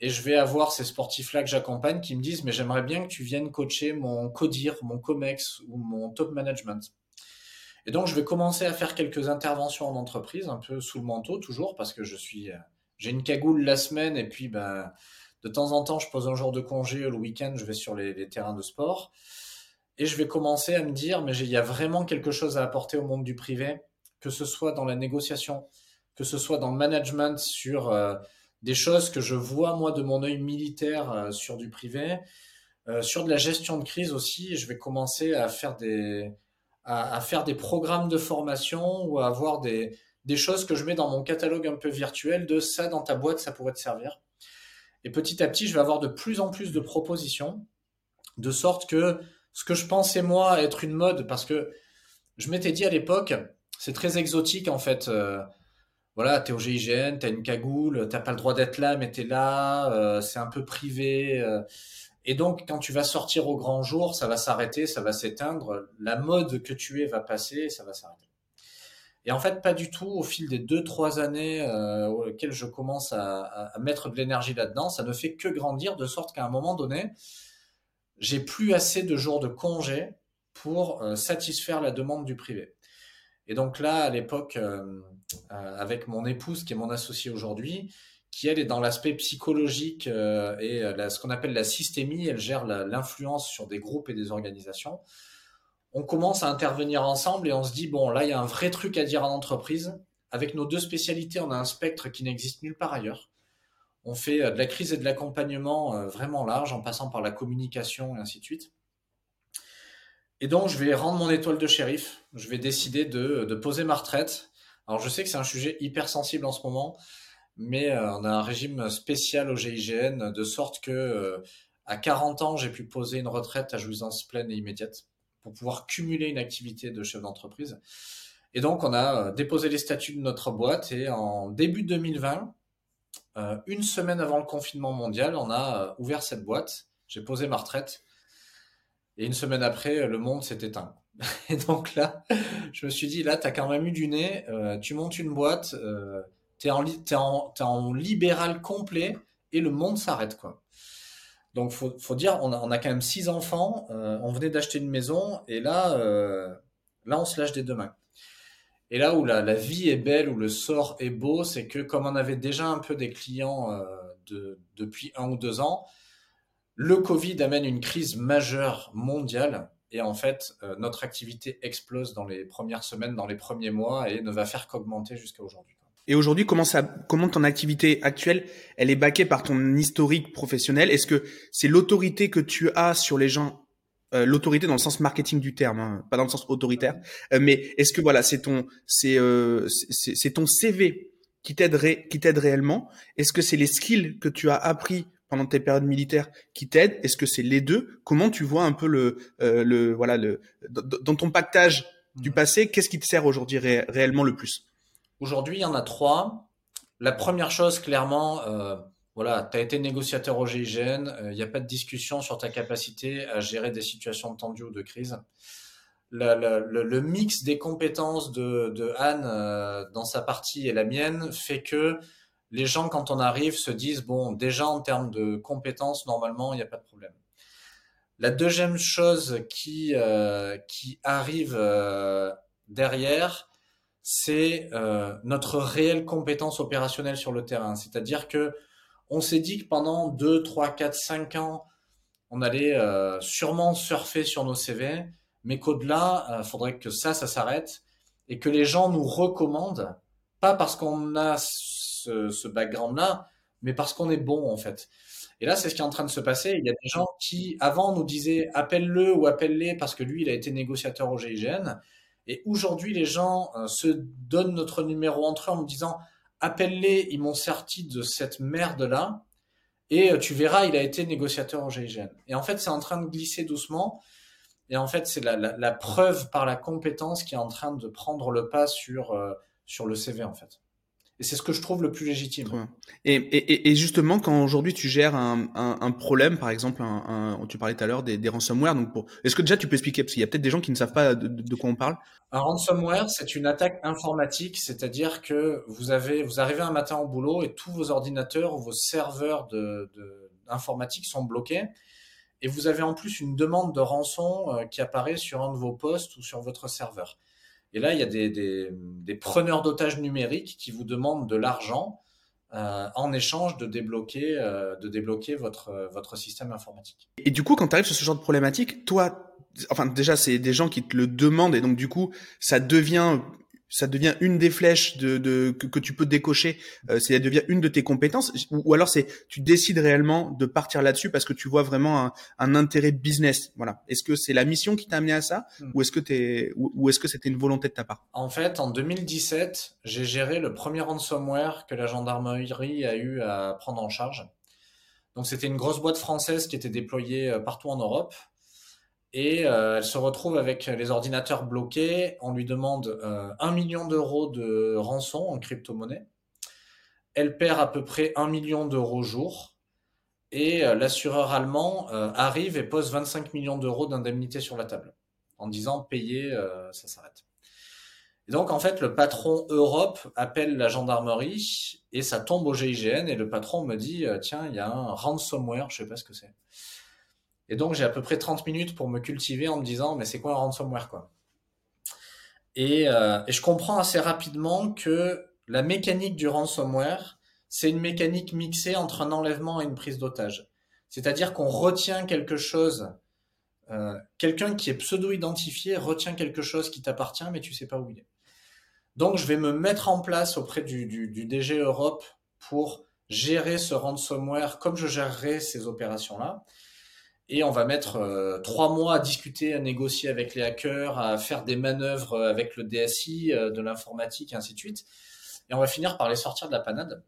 [SPEAKER 1] Et je vais avoir ces sportifs-là que j'accompagne qui me disent, mais j'aimerais bien que tu viennes coacher mon CODIR, mon COMEX ou mon top management. Et donc, je vais commencer à faire quelques interventions en entreprise, un peu sous le manteau toujours, parce que je suis, euh, j'ai une cagoule la semaine et puis, ben, de temps en temps, je pose un jour de congé le week-end, je vais sur les, les, terrains de sport. Et je vais commencer à me dire, mais il y a vraiment quelque chose à apporter au monde du privé, que ce soit dans la négociation, que ce soit dans le management sur euh, des choses que je vois moi de mon œil militaire euh, sur du privé. Sur de la gestion de crise aussi, je vais commencer à faire des, à, faire des programmes de formation ou à avoir des, des choses que je mets dans mon catalogue un peu virtuel de ça dans ta boîte, ça pourrait te servir. Et petit à petit, je vais avoir de plus en plus de propositions, de sorte que ce que je pensais moi être une mode, parce que je m'étais dit à l'époque, c'est très exotique en fait. Euh, voilà, t'es au GIGN, t'as une cagoule, t'as pas le droit d'être là, mais t'es là, euh, c'est un peu privé. Euh. Et donc, quand tu vas sortir au grand jour, ça va s'arrêter, ça va s'éteindre. La mode que tu es va passer, ça va s'arrêter. Et en fait, pas du tout. Au fil des deux, trois années euh, auxquelles je commence à, mettre de l'énergie là-dedans, ça ne fait que grandir de sorte qu'à un moment donné, j'ai plus assez de jours de congé pour euh, satisfaire la demande du privé. Et donc là, à l'époque, euh, avec mon épouse, qui est mon associée aujourd'hui, qui elle est dans l'aspect psychologique euh, et la, ce qu'on appelle la systémie, elle gère l'influence sur des groupes et des organisations. On commence à intervenir ensemble et on se dit, bon, là, il y a un vrai truc à dire en entreprise. Avec nos deux spécialités, on a un spectre qui n'existe nulle part ailleurs. On fait de la crise et de l'accompagnement vraiment large, en passant par la communication et ainsi de suite. Et donc, je vais rendre mon étoile de shérif. Je vais décider de, de poser ma retraite. Alors, je sais que c'est un sujet hyper sensible en ce moment, mais euh, on a un régime spécial au GIGN de sorte que euh, à 40 ans, j'ai pu poser une retraite à jouissance pleine et immédiate pour pouvoir cumuler une activité de chef d'entreprise. Et donc, on a euh, déposé les statuts de notre boîte et en début 2020, une semaine avant le confinement mondial, on a ouvert cette boîte. J'ai posé ma retraite et une semaine après, le monde s'est éteint. Et donc là, je me suis dit, là, tu as quand même eu du nez, tu montes une boîte, euh, tu es, en, en libéral complet et le monde s'arrête. quoi. Donc, faut, faut dire, on a, quand même six enfants, euh, on venait d'acheter une maison et là, euh, là, on se lâche des deux mains. Et là où la, vie est belle, où le sort est beau, c'est que comme on avait déjà un peu des clients euh, de, depuis un ou deux ans, le Covid amène une crise majeure mondiale et en fait, notre activité explose dans les premières semaines, dans les premiers mois et ne va faire qu'augmenter jusqu'à aujourd'hui.
[SPEAKER 2] Et aujourd'hui, comment ça, comment ton activité actuelle, elle est baquée par ton historique professionnel? Est-ce que c'est l'autorité que tu as sur les gens, euh, l'autorité dans le sens marketing du terme, hein, pas dans le sens autoritaire, euh, mais est-ce que voilà, c'est ton, c'est, euh, c'est ton CV qui t'aide, qui t'aide réellement? Est-ce que c'est les skills que tu as appris pendant tes périodes militaires qui t'aident? Est-ce que c'est les deux? Comment tu vois un peu le, euh, le voilà, le, dans ton pactage du mmh. passé, qu'est-ce qui te sert aujourd'hui réellement le plus?
[SPEAKER 1] Aujourd'hui, il y en a trois. La première chose, clairement, euh, voilà, tu as été négociateur au GIGN, il euh, n'y a pas de discussion sur ta capacité à gérer des situations tendues ou de crise. Le, mix des compétences de, de Anne euh, dans sa partie et la mienne fait que les gens, quand on arrive, se disent, bon, déjà en termes de compétences, normalement, il n'y a pas de problème. La deuxième chose qui, qui arrive derrière, c'est euh, notre réelle compétence opérationnelle sur le terrain. C'est-à-dire que on s'est dit que pendant 2, 3, 4, 5 ans, on allait euh, sûrement surfer sur nos CV, mais qu'au-delà, il euh, faudrait que ça, ça s'arrête et que les gens nous recommandent, pas parce qu'on a ce, background-là, mais parce qu'on est bon en fait. Et là, c'est ce qui est en train de se passer. Il y a des gens qui, avant, nous disaient appelle-le ou appelle-les parce que lui, il a été négociateur au GIGN. Et aujourd'hui, les gens euh, se donnent notre numéro entre eux en me disant appelle-les, ils m'ont sorti de cette merde-là. Et euh, tu verras, il a été négociateur au GIGN. Et en fait, c'est en train de glisser doucement. Et en fait, c'est la, la, preuve par la compétence qui est en train de prendre le pas sur, euh, sur le CV, en fait. Et c'est ce que je trouve le plus légitime.
[SPEAKER 2] Et, et, et, justement, quand aujourd'hui tu gères un, un, un, problème, par exemple, un, tu parlais tout à l'heure des, des ransomware, donc pour... est-ce que déjà tu peux expliquer, parce qu'il y a peut-être des gens qui ne savent pas de, de quoi on parle?
[SPEAKER 1] Un ransomware, c'est une attaque informatique, c'est-à-dire que vous, avez, vous arrivez un matin au boulot et tous vos ordinateurs ou vos serveurs de, de, informatique sont bloqués. Et vous avez en plus une demande de rançon euh, qui apparaît sur un de vos postes ou sur votre serveur. Et là, il y a des, des, des preneurs d'otages numériques qui vous demandent de l'argent euh, en échange de débloquer, euh, de débloquer votre, votre système informatique.
[SPEAKER 2] Et du coup, quand tu arrives sur ce genre de problématique, toi, enfin déjà, c'est des gens qui te le demandent et donc du coup, ça devient ça devient une des flèches de, de que, tu peux décocher, euh, ça devient une de tes compétences, ou, alors c'est tu décides réellement de partir là-dessus parce que tu vois vraiment un, un intérêt business. Voilà. Est-ce que c'est la mission qui t'a amené à ça, hmm. ou est-ce que t'es, ou, ou est-ce que c'était une volonté de ta part?
[SPEAKER 1] En fait, en 2017, j'ai géré le premier ransomware que la gendarmerie a eu à prendre en charge. Donc c'était une grosse boîte française qui était déployée euh, partout en Europe et euh, elle se retrouve avec les ordinateurs bloqués. On lui demande euh, un million d'euros de rançon en crypto-monnaie. Elle perd à peu près un million d'euros jour. Et euh, l'assureur allemand arrive et pose 25 millions d'euros d'indemnité sur la table en disant payer, ça s'arrête. Et donc en fait, le patron Europe appelle la gendarmerie et ça tombe au GIGN et le patron me dit tiens, il y a un ransomware, je sais pas ce que c'est. Et donc, j'ai à peu près 30 minutes pour me cultiver en me disant, mais c'est quoi un ransomware, quoi? Et, euh, et, je comprends assez rapidement que la mécanique du ransomware, c'est une mécanique mixée entre un enlèvement et une prise d'otage. C'est-à-dire qu'on retient quelque chose, euh, quelqu'un qui est pseudo-identifié retient quelque chose qui t'appartient, mais tu sais pas où il est. Donc, je vais me mettre en place auprès du, du, DG Europe pour gérer ce ransomware comme je gérerai ces opérations-là et on va mettre euh, trois mois à discuter, à négocier avec les hackers, à faire des manœuvres avec le DSI euh, de l'informatique et ainsi de suite. Et on va finir par les sortir de la panade.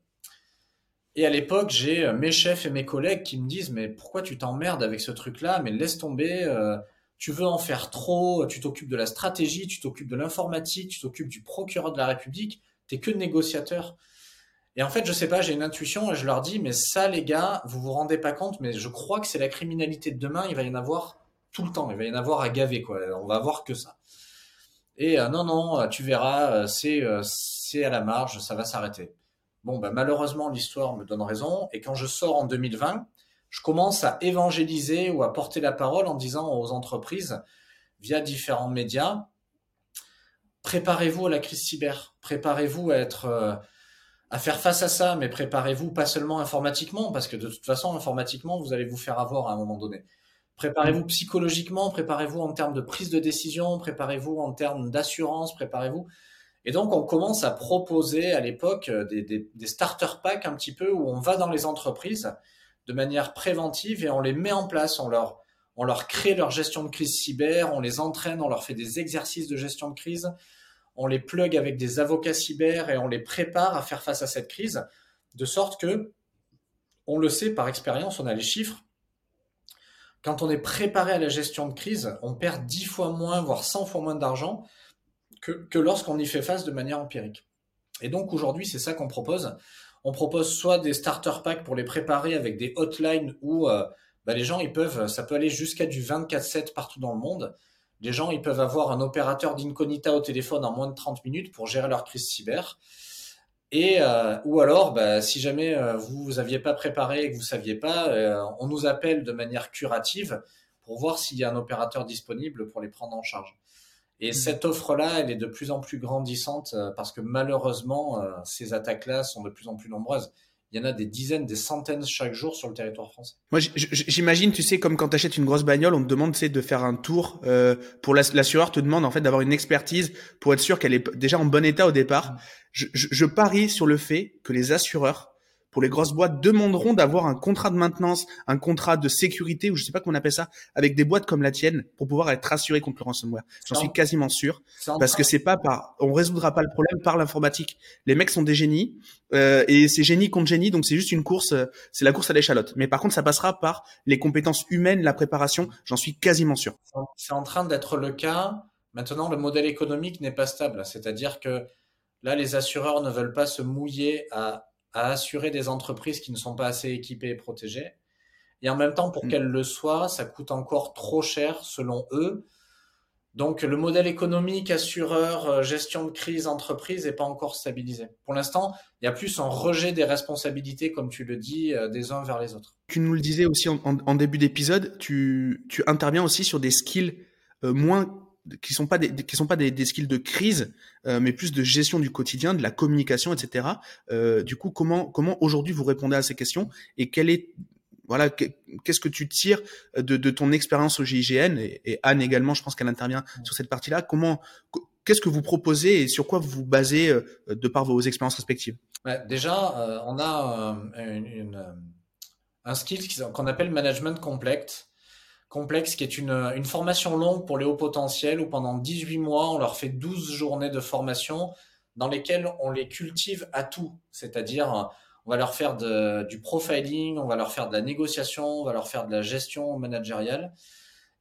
[SPEAKER 1] Et à l'époque, j'ai euh, mes chefs et mes collègues qui me disent mais pourquoi tu t'emmerdes avec ce truc-là? Mais laisse tomber. tu veux en faire trop. Tu t'occupes de la stratégie, tu t'occupes de l'informatique, tu t'occupes du procureur de la République. T'es que négociateur. Et en fait, je sais pas, j'ai une intuition et je leur dis, mais ça, les gars, vous vous rendez pas compte, mais je crois que c'est la criminalité de demain. Il va y en avoir tout le temps. Il va y en avoir à gaver, quoi. On va voir que ça. Et euh, non, non, tu verras, euh, c'est euh, c'est à la marge, ça va s'arrêter. Bon, bah, malheureusement, l'histoire me donne raison. Et quand je sors en 2020, je commence à évangéliser ou à porter la parole en disant aux entreprises via différents médias, préparez-vous à la crise cyber, préparez-vous à être à faire face à ça, mais préparez-vous pas seulement informatiquement, parce que de toute façon, informatiquement, vous allez vous faire avoir à un moment donné. Préparez-vous psychologiquement, préparez-vous en termes de prise de décision, préparez-vous en termes d'assurance, préparez-vous. Et donc, on commence à proposer à l'époque euh, des, des, des, starter packs un petit peu où on va dans les entreprises de manière préventive et on les met en place, on leur, on leur crée leur gestion de crise cyber, on les entraîne, on leur fait des exercices de gestion de crise, on les plug avec des avocats cyber et on les prépare à faire face à cette crise, de sorte que, on le sait par expérience, on a les chiffres, quand on est préparé à la gestion de crise, on perd 10 fois moins, voire 100 fois moins d'argent que, lorsqu'on y fait face de manière empirique. Et donc aujourd'hui, c'est ça qu'on propose. On propose soit des starter packs pour les préparer avec des hotlines où euh, bah, les gens, ils peuvent, ça peut aller jusqu'à du 24-7 partout dans le monde. Les gens, ils peuvent avoir un opérateur d'incognita au téléphone en moins de 30 minutes pour gérer leur crise cyber. Et euh, ou alors, bah, si jamais euh, vous vous aviez pas préparé et que vous saviez pas, euh, on nous appelle de manière curative pour voir s'il y a un opérateur disponible pour les prendre en charge. Et mmh. cette offre-là, elle est de plus en plus grandissante parce que malheureusement, ces attaques-là sont de plus en plus nombreuses il y en a des dizaines, des centaines chaque jour sur le territoire français.
[SPEAKER 2] Moi, j'imagine, tu sais, comme quand tu achètes une grosse bagnole, on te demande, tu sais, de faire un tour. Euh, pour l'assureur, te demande en fait d'avoir une expertise pour être sûr qu'elle est déjà en bon état au départ. Mmh. Je, je, parie sur le fait que les assureurs pour les grosses boîtes demanderont d'avoir un contrat de maintenance, un contrat de sécurité ou je sais pas comment on appelle ça, avec des boîtes comme la tienne pour pouvoir être assuré contre le ransomware. J'en suis quasiment sûr parce que c'est pas par, on résoudra pas le problème par l'informatique. Les mecs sont des génies euh, et c'est génie contre génie, donc c'est juste une course, euh, c'est la course à l'échalote. Mais par contre, ça passera par les compétences humaines, la préparation. J'en suis quasiment sûr.
[SPEAKER 1] C'est en train d'être le cas. Maintenant, le modèle économique n'est pas stable, c'est-à-dire que là, les assureurs ne veulent pas se mouiller à à assurer des entreprises qui ne sont pas assez équipées et protégées. Et en même temps, pour mm. qu'elles le soient, ça coûte encore trop cher selon eux. Donc le modèle économique, assureur, euh, gestion de crise, entreprise n'est pas encore stabilisé. Pour l'instant, il y a plus un rejet des responsabilités, comme tu le dis, euh, des uns vers les autres.
[SPEAKER 2] Tu nous le disais aussi en, début d'épisode, tu, tu interviens aussi sur des skills euh, moins qui sont pas des qui sont pas des, des skills de crise, euh, mais plus de gestion du quotidien, de la communication, etc. Euh, du coup, comment comment aujourd'hui vous répondez à ces questions et quel est voilà qu'est-ce que tu tires de, de ton expérience au GIGN et, et, Anne également, je pense qu'elle intervient sur cette partie-là. Comment qu'est-ce que vous proposez et sur quoi vous vous basez de par vos expériences respectives?
[SPEAKER 1] Déjà, on a un skill qu'on appelle management complexe complexe qui est une, une, formation longue pour les hauts potentiels où pendant 18 mois, on leur fait 12 journées de formation dans lesquelles on les cultive à tout. C'est-à-dire, on va leur faire de, du profiling, on va leur faire de la négociation, on va leur faire de la gestion managériale.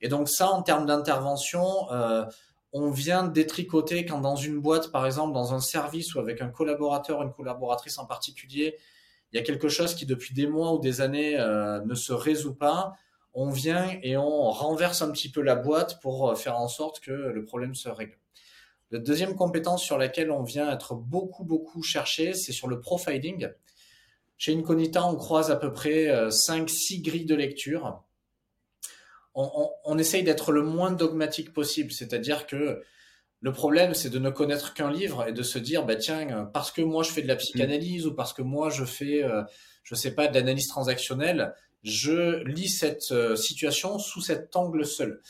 [SPEAKER 1] Et donc ça, en termes d'intervention, euh, on vient détricoter quand dans une boîte, par exemple, dans un service ou avec un collaborateur, une collaboratrice en particulier, il y a quelque chose qui depuis des mois ou des années euh, ne se résout pas on vient et on renverse un petit peu la boîte pour euh, faire en sorte que le problème se règle. La deuxième compétence sur laquelle on vient être beaucoup, beaucoup cherché, c'est sur le profiling. Chez Incognita, on croise à peu près 5-6 euh, grilles de lecture. On, essaye d'être le moins dogmatique possible, c'est-à-dire que le problème, c'est de ne connaître qu'un livre et de se dire, bah tiens, parce que moi je fais de la psychanalyse ou parce que moi je fais, euh, je sais pas, de l'analyse transactionnelle, je lis cette euh, situation sous cet angle seul.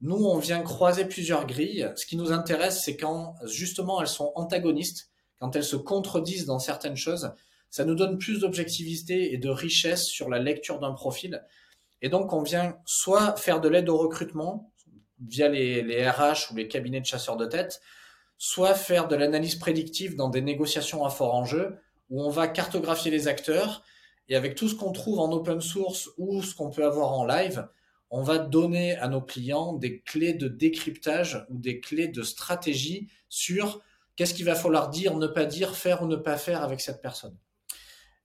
[SPEAKER 1] Nous, on vient croiser plusieurs grilles. Ce qui nous intéresse, c'est quand justement elles sont antagonistes, quand elles se contredisent dans certaines choses. Ça nous donne plus d'objectivité et de richesse sur la lecture d'un profil. Et donc, on vient soit faire de l'aide au recrutement via les, RH ou les cabinets de chasseurs de tête, soit faire de l'analyse prédictive dans des négociations à fort enjeu, où on va cartographier les acteurs et avec tout ce qu'on trouve en open source ou ce qu'on peut avoir en live, on va donner à nos clients des clés de décryptage ou des clés de stratégie sur qu'est-ce qu'il va falloir dire, ne pas dire, faire ou ne pas faire avec cette personne.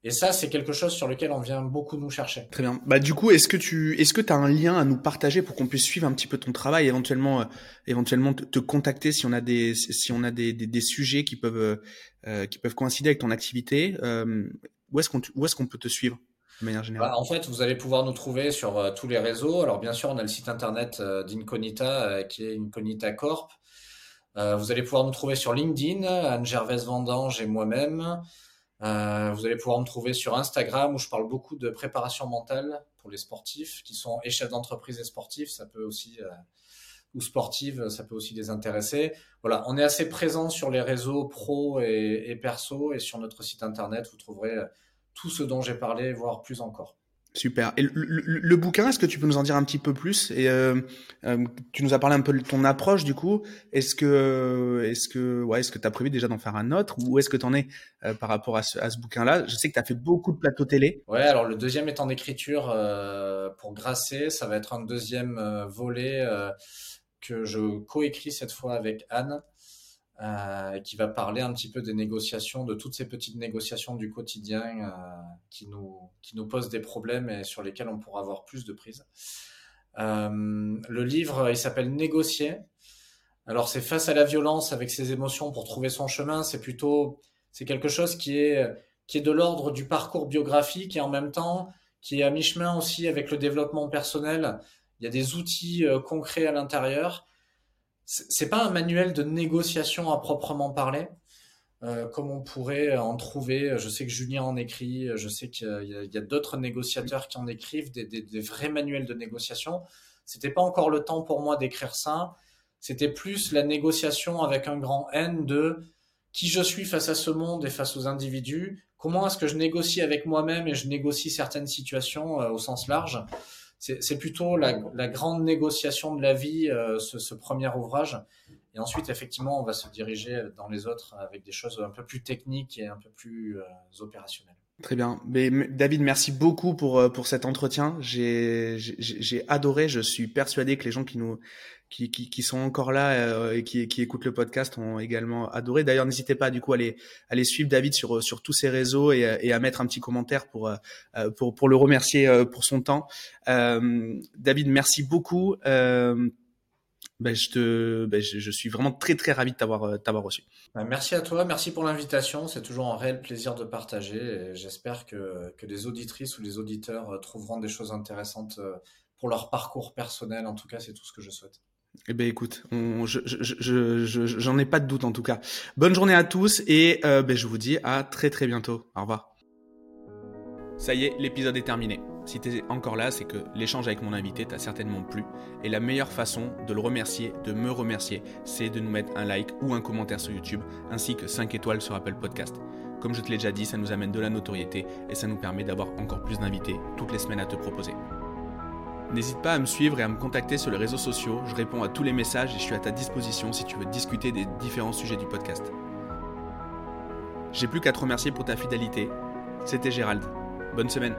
[SPEAKER 1] Et ça, c'est quelque chose sur lequel on vient beaucoup nous chercher.
[SPEAKER 2] Très bien. Bah du coup, est-ce que tu est-ce que as un lien à nous partager pour qu'on puisse suivre un petit peu ton travail, éventuellement euh, éventuellement te, contacter si on a des si on a des, des, sujets qui peuvent euh, qui peuvent coïncider avec ton activité. Euh, où est-ce qu'on peut te suivre de manière générale?
[SPEAKER 1] Bah, En fait, vous allez pouvoir nous trouver sur euh, tous les réseaux. Alors bien sûr, on a le site internet euh, d'Incognita euh, qui est Incognita Corp. vous allez pouvoir nous trouver sur LinkedIn, Anne Gervais Vendange et moi-même. vous allez pouvoir me trouver sur Instagram où je parle beaucoup de préparation mentale pour les sportifs qui sont et chefs d'entreprise et sportifs. Ça peut aussi ou sportives, ça peut aussi les intéresser. Voilà, on est assez présent sur les réseaux pro et perso et sur notre site internet, vous trouverez tout ce dont j'ai parlé, voire plus encore.
[SPEAKER 2] Super. Et le, bouquin, est-ce que tu peux nous en dire un petit peu plus? Et euh, euh, tu nous as parlé un peu de ton approche du coup. Est-ce que, est-ce que, ouais, est-ce que tu as prévu déjà d'en faire un autre? Ou est-ce que tu en es euh, par rapport à ce, à ce bouquin-là? Je sais que tu as fait beaucoup de plateaux télé.
[SPEAKER 1] Ouais, alors le deuxième est en écriture pour Grasser. Ça va être un deuxième volet que je coécris cette fois avec Anne. Euh, qui va parler un petit peu des négociations, de toutes ces petites négociations du quotidien euh, qui, nous, qui nous posent des problèmes et sur lesquels on pourra avoir plus de prise. Euh, le livre, il s'appelle Négocier. Alors c'est face à la violence avec ses émotions pour trouver son chemin. C'est plutôt, c'est quelque chose qui est, qui est de l'ordre du parcours biographique et en même temps qui est à mi-chemin aussi avec le développement personnel. Il y a des outils concrets à l'intérieur c'est pas un manuel de négociation à proprement parler, euh, comme on pourrait en trouver. Je sais que Julien en écrit, je sais qu'il y a, d'autres négociateurs qui en écrivent des, vrais manuels de négociation. C'était pas encore le temps pour moi d'écrire ça. C'était plus la négociation avec un grand N de qui je suis face à ce monde et face aux individus. Comment est-ce que je négocie avec moi-même et je négocie certaines situations euh, au sens large? C'est plutôt la, grande négociation de la vie, euh, ce, premier ouvrage. Et ensuite, effectivement, on va se diriger dans les autres avec des choses un peu plus techniques et un peu plus euh, opérationnelles.
[SPEAKER 2] Très bien. Mais, David, merci beaucoup pour, euh, pour cet entretien. J'ai adoré. Je suis persuadé que les gens qui nous, qui, sont encore là euh, et qui, écoutent le podcast ont également adoré. D'ailleurs, n'hésitez pas du coup à aller, à aller suivre David sur, sur tous ses réseaux et, et à mettre un petit commentaire pour, euh, le remercier euh, pour son temps. David, merci beaucoup. Ben, ben, je, suis vraiment très très ravi de t'avoir reçu.
[SPEAKER 1] Ben, merci à toi, merci pour l'invitation. C'est toujours un réel plaisir de partager. J'espère que, des auditrices ou des auditeurs trouveront des choses intéressantes pour leur parcours personnel. En tout cas, c'est tout ce que je souhaite.
[SPEAKER 2] Eh ben écoute, j'en je, je, ai pas de doute en tout cas. Bonne journée à tous et euh, ben, je vous dis à très très bientôt. Au revoir. Ça y est, l'épisode est terminé. Si tu es encore là, c'est que l'échange avec mon invité t'a certainement plu. Et la meilleure façon de le remercier, de me remercier, c'est de nous mettre un like ou un commentaire sur YouTube, ainsi que 5 étoiles sur Apple Podcast. Comme je te l'ai déjà dit, ça nous amène de la notoriété et ça nous permet d'avoir encore plus d'invités toutes les semaines à te proposer. N'hésite pas à me suivre et à me contacter sur les réseaux sociaux, je réponds à tous les messages et je suis à ta disposition si tu veux discuter des différents sujets du podcast. J'ai plus qu'à te remercier pour ta fidélité. C'était Gérald. Bonne semaine.